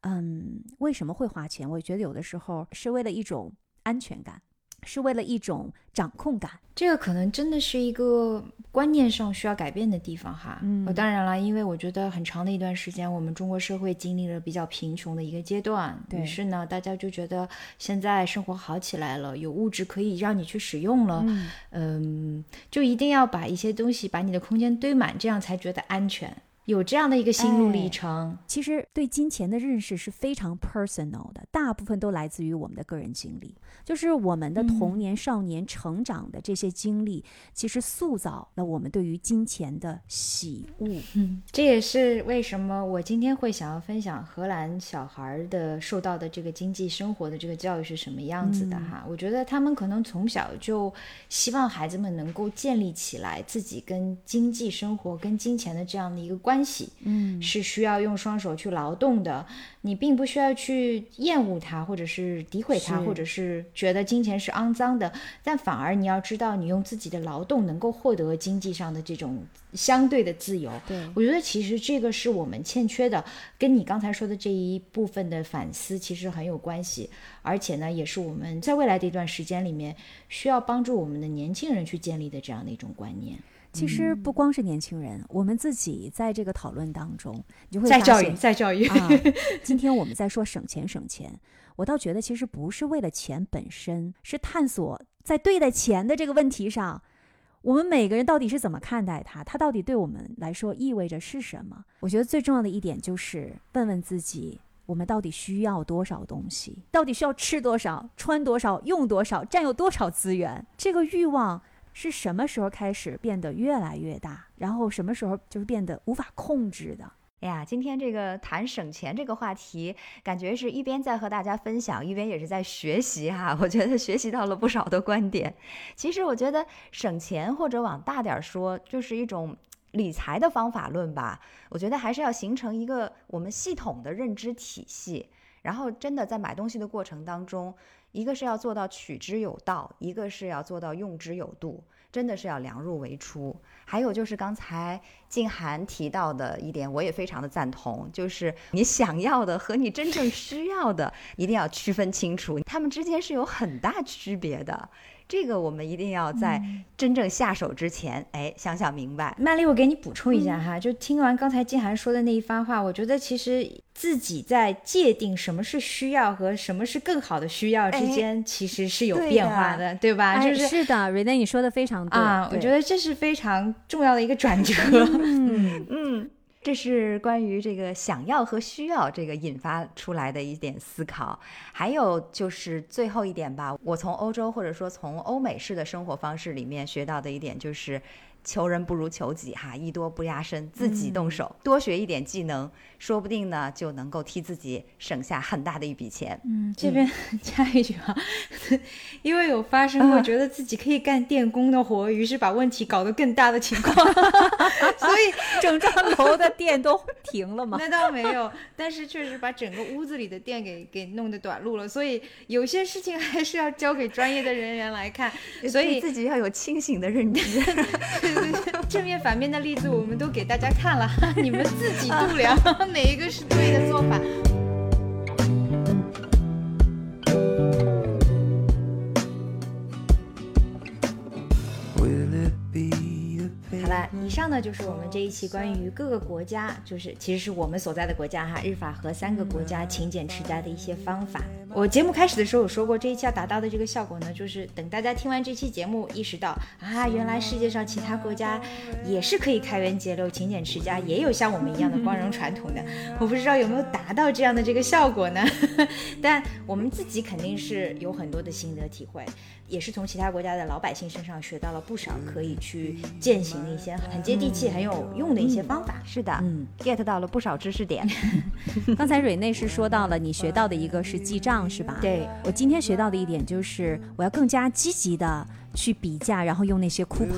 嗯，为什么会花钱？我觉得有的时候是为了一种安全感。是为了一种掌控感。这个可能真的是一个观念上需要改变的地方哈。嗯，当然了，因为我觉得很长的一段时间，我们中国社会经历了比较贫穷的一个阶段，于是呢，大家就觉得现在生活好起来了，有物质可以让你去使用了，嗯，就一定要把一些东西把你的空间堆满，这样才觉得安全。有这样的一个心路历程，其实对金钱的认识是非常 personal 的，大部分都来自于我们的个人经历，就是我们的童年、少年成长的这些经历，其实塑造了我们对于金钱的喜恶。嗯，这也是为什么我今天会想要分享荷兰小孩的受到的这个经济生活的这个教育是什么样子的哈。我觉得他们可能从小就希望孩子们能够建立起来自己跟经济生活、跟金钱的这样的一个关。关系，嗯，是需要用双手去劳动的。你并不需要去厌恶它，或者是诋毁它，或者是觉得金钱是肮脏的。但反而你要知道，你用自己的劳动能够获得经济上的这种相对的自由。对我觉得，其实这个是我们欠缺的，跟你刚才说的这一部分的反思其实很有关系。而且呢，也是我们在未来的一段时间里面需要帮助我们的年轻人去建立的这样的一种观念。其实不光是年轻人，我们自己在这个讨论当中，你就会再教育，再教育啊。今天我们在说省钱省钱，我倒觉得其实不是为了钱本身，是探索在对待钱的这个问题上，我们每个人到底是怎么看待它，它到底对我们来说意味着是什么？我觉得最重要的一点就是问问自己，我们到底需要多少东西？到底需要吃多少、穿多少、用多少、占有多少资源？这个欲望。是什么时候开始变得越来越大？然后什么时候就是变得无法控制的？哎呀，今天这个谈省钱这个话题，感觉是一边在和大家分享，一边也是在学习哈。我觉得学习到了不少的观点。其实我觉得省钱或者往大点儿说，就是一种理财的方法论吧。我觉得还是要形成一个我们系统的认知体系，然后真的在买东西的过程当中。一个是要做到取之有道，一个是要做到用之有度，真的是要量入为出。还有就是刚才静涵提到的一点，我也非常的赞同，就是你想要的和你真正需要的一定要区分清楚，他们之间是有很大区别的。这个我们一定要在真正下手之前，哎，想想明白。曼丽，我给你补充一下哈，就听完刚才金涵说的那一番话，我觉得其实自己在界定什么是需要和什么是更好的需要之间，其实是有变化的，对吧？就是是的，瑞内你说的非常对啊，我觉得这是非常重要的一个转折。嗯嗯。这是关于这个想要和需要这个引发出来的一点思考，还有就是最后一点吧，我从欧洲或者说从欧美式的生活方式里面学到的一点就是。求人不如求己，哈，艺多不压身，自己动手，多学一点技能，说不定呢就能够替自己省下很大的一笔钱。嗯，这边 加一句啊，因为有发生过觉得自己可以干电工的活，于是把问题搞得更大的情况，所以整幢楼的电都停了吗？那倒没有，但是确实把整个屋子里的电给给弄得短路了。所以有些事情还是要交给专业的人员来看，所以自己要有清醒的认知。正面反面的例子我们都给大家看了，你们自己度量哪一个是对的做法。好了，以上呢就是我们这一期关于各个国家，就是其实是我们所在的国家哈，日法和三个国家勤俭持家的一些方法。我节目开始的时候有说过，这一期要达到的这个效果呢，就是等大家听完这期节目，意识到啊，原来世界上其他国家也是可以开源节流、勤俭持家，也有像我们一样的光荣传统的。我 不知道有没有达到这样的这个效果呢？但我们自己肯定是有很多的心得体会。也是从其他国家的老百姓身上学到了不少可以去践行的一些很接地气、很有用的一些方法。是的，嗯，get 到了不少知识点。刚才蕊内是说到了你学到的一个是记账，是吧？对，我今天学到的一点就是我要更加积极的去比价，然后用那些 coupon。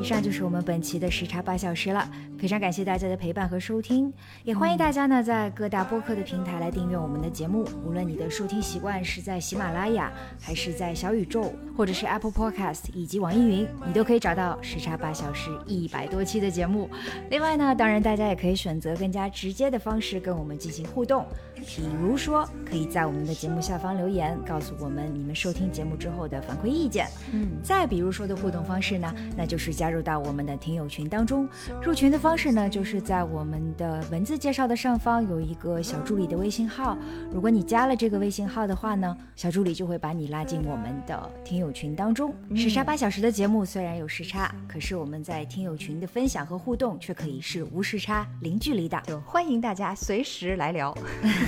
以上就是我们本期的时差八小时了，非常感谢大家的陪伴和收听，也欢迎大家呢在各大播客的平台来订阅我们的节目。无论你的收听习惯是在喜马拉雅，还是在小宇宙，或者是 Apple Podcast 以及网易云，你都可以找到时差八小时一百多期的节目。另外呢，当然大家也可以选择更加直接的方式跟我们进行互动，比如说可以在我们的节目下方留言，告诉我们你们收听节目之后的反馈意见。嗯，再比如说的互动方式呢，那就是加入到我们的听友群当中。入群的方式呢，就是在我们的文字介绍的上方有一个小助理的微信号。如果你加了这个微信号的话呢，小助理就会把你拉进我们的听友群当中。时差八小时的节目虽然有时差，可是我们在听友群的分享和互动却可以是无时差、零距离的。就欢迎大家随时来聊。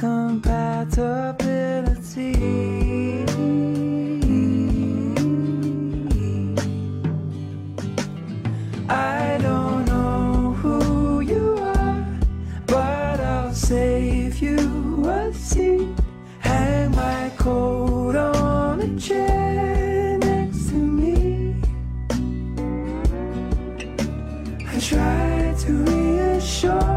compatibility. I don't know who you are, but I'll save you a seat. Hang my coat on a chair next to me. I try to reassure.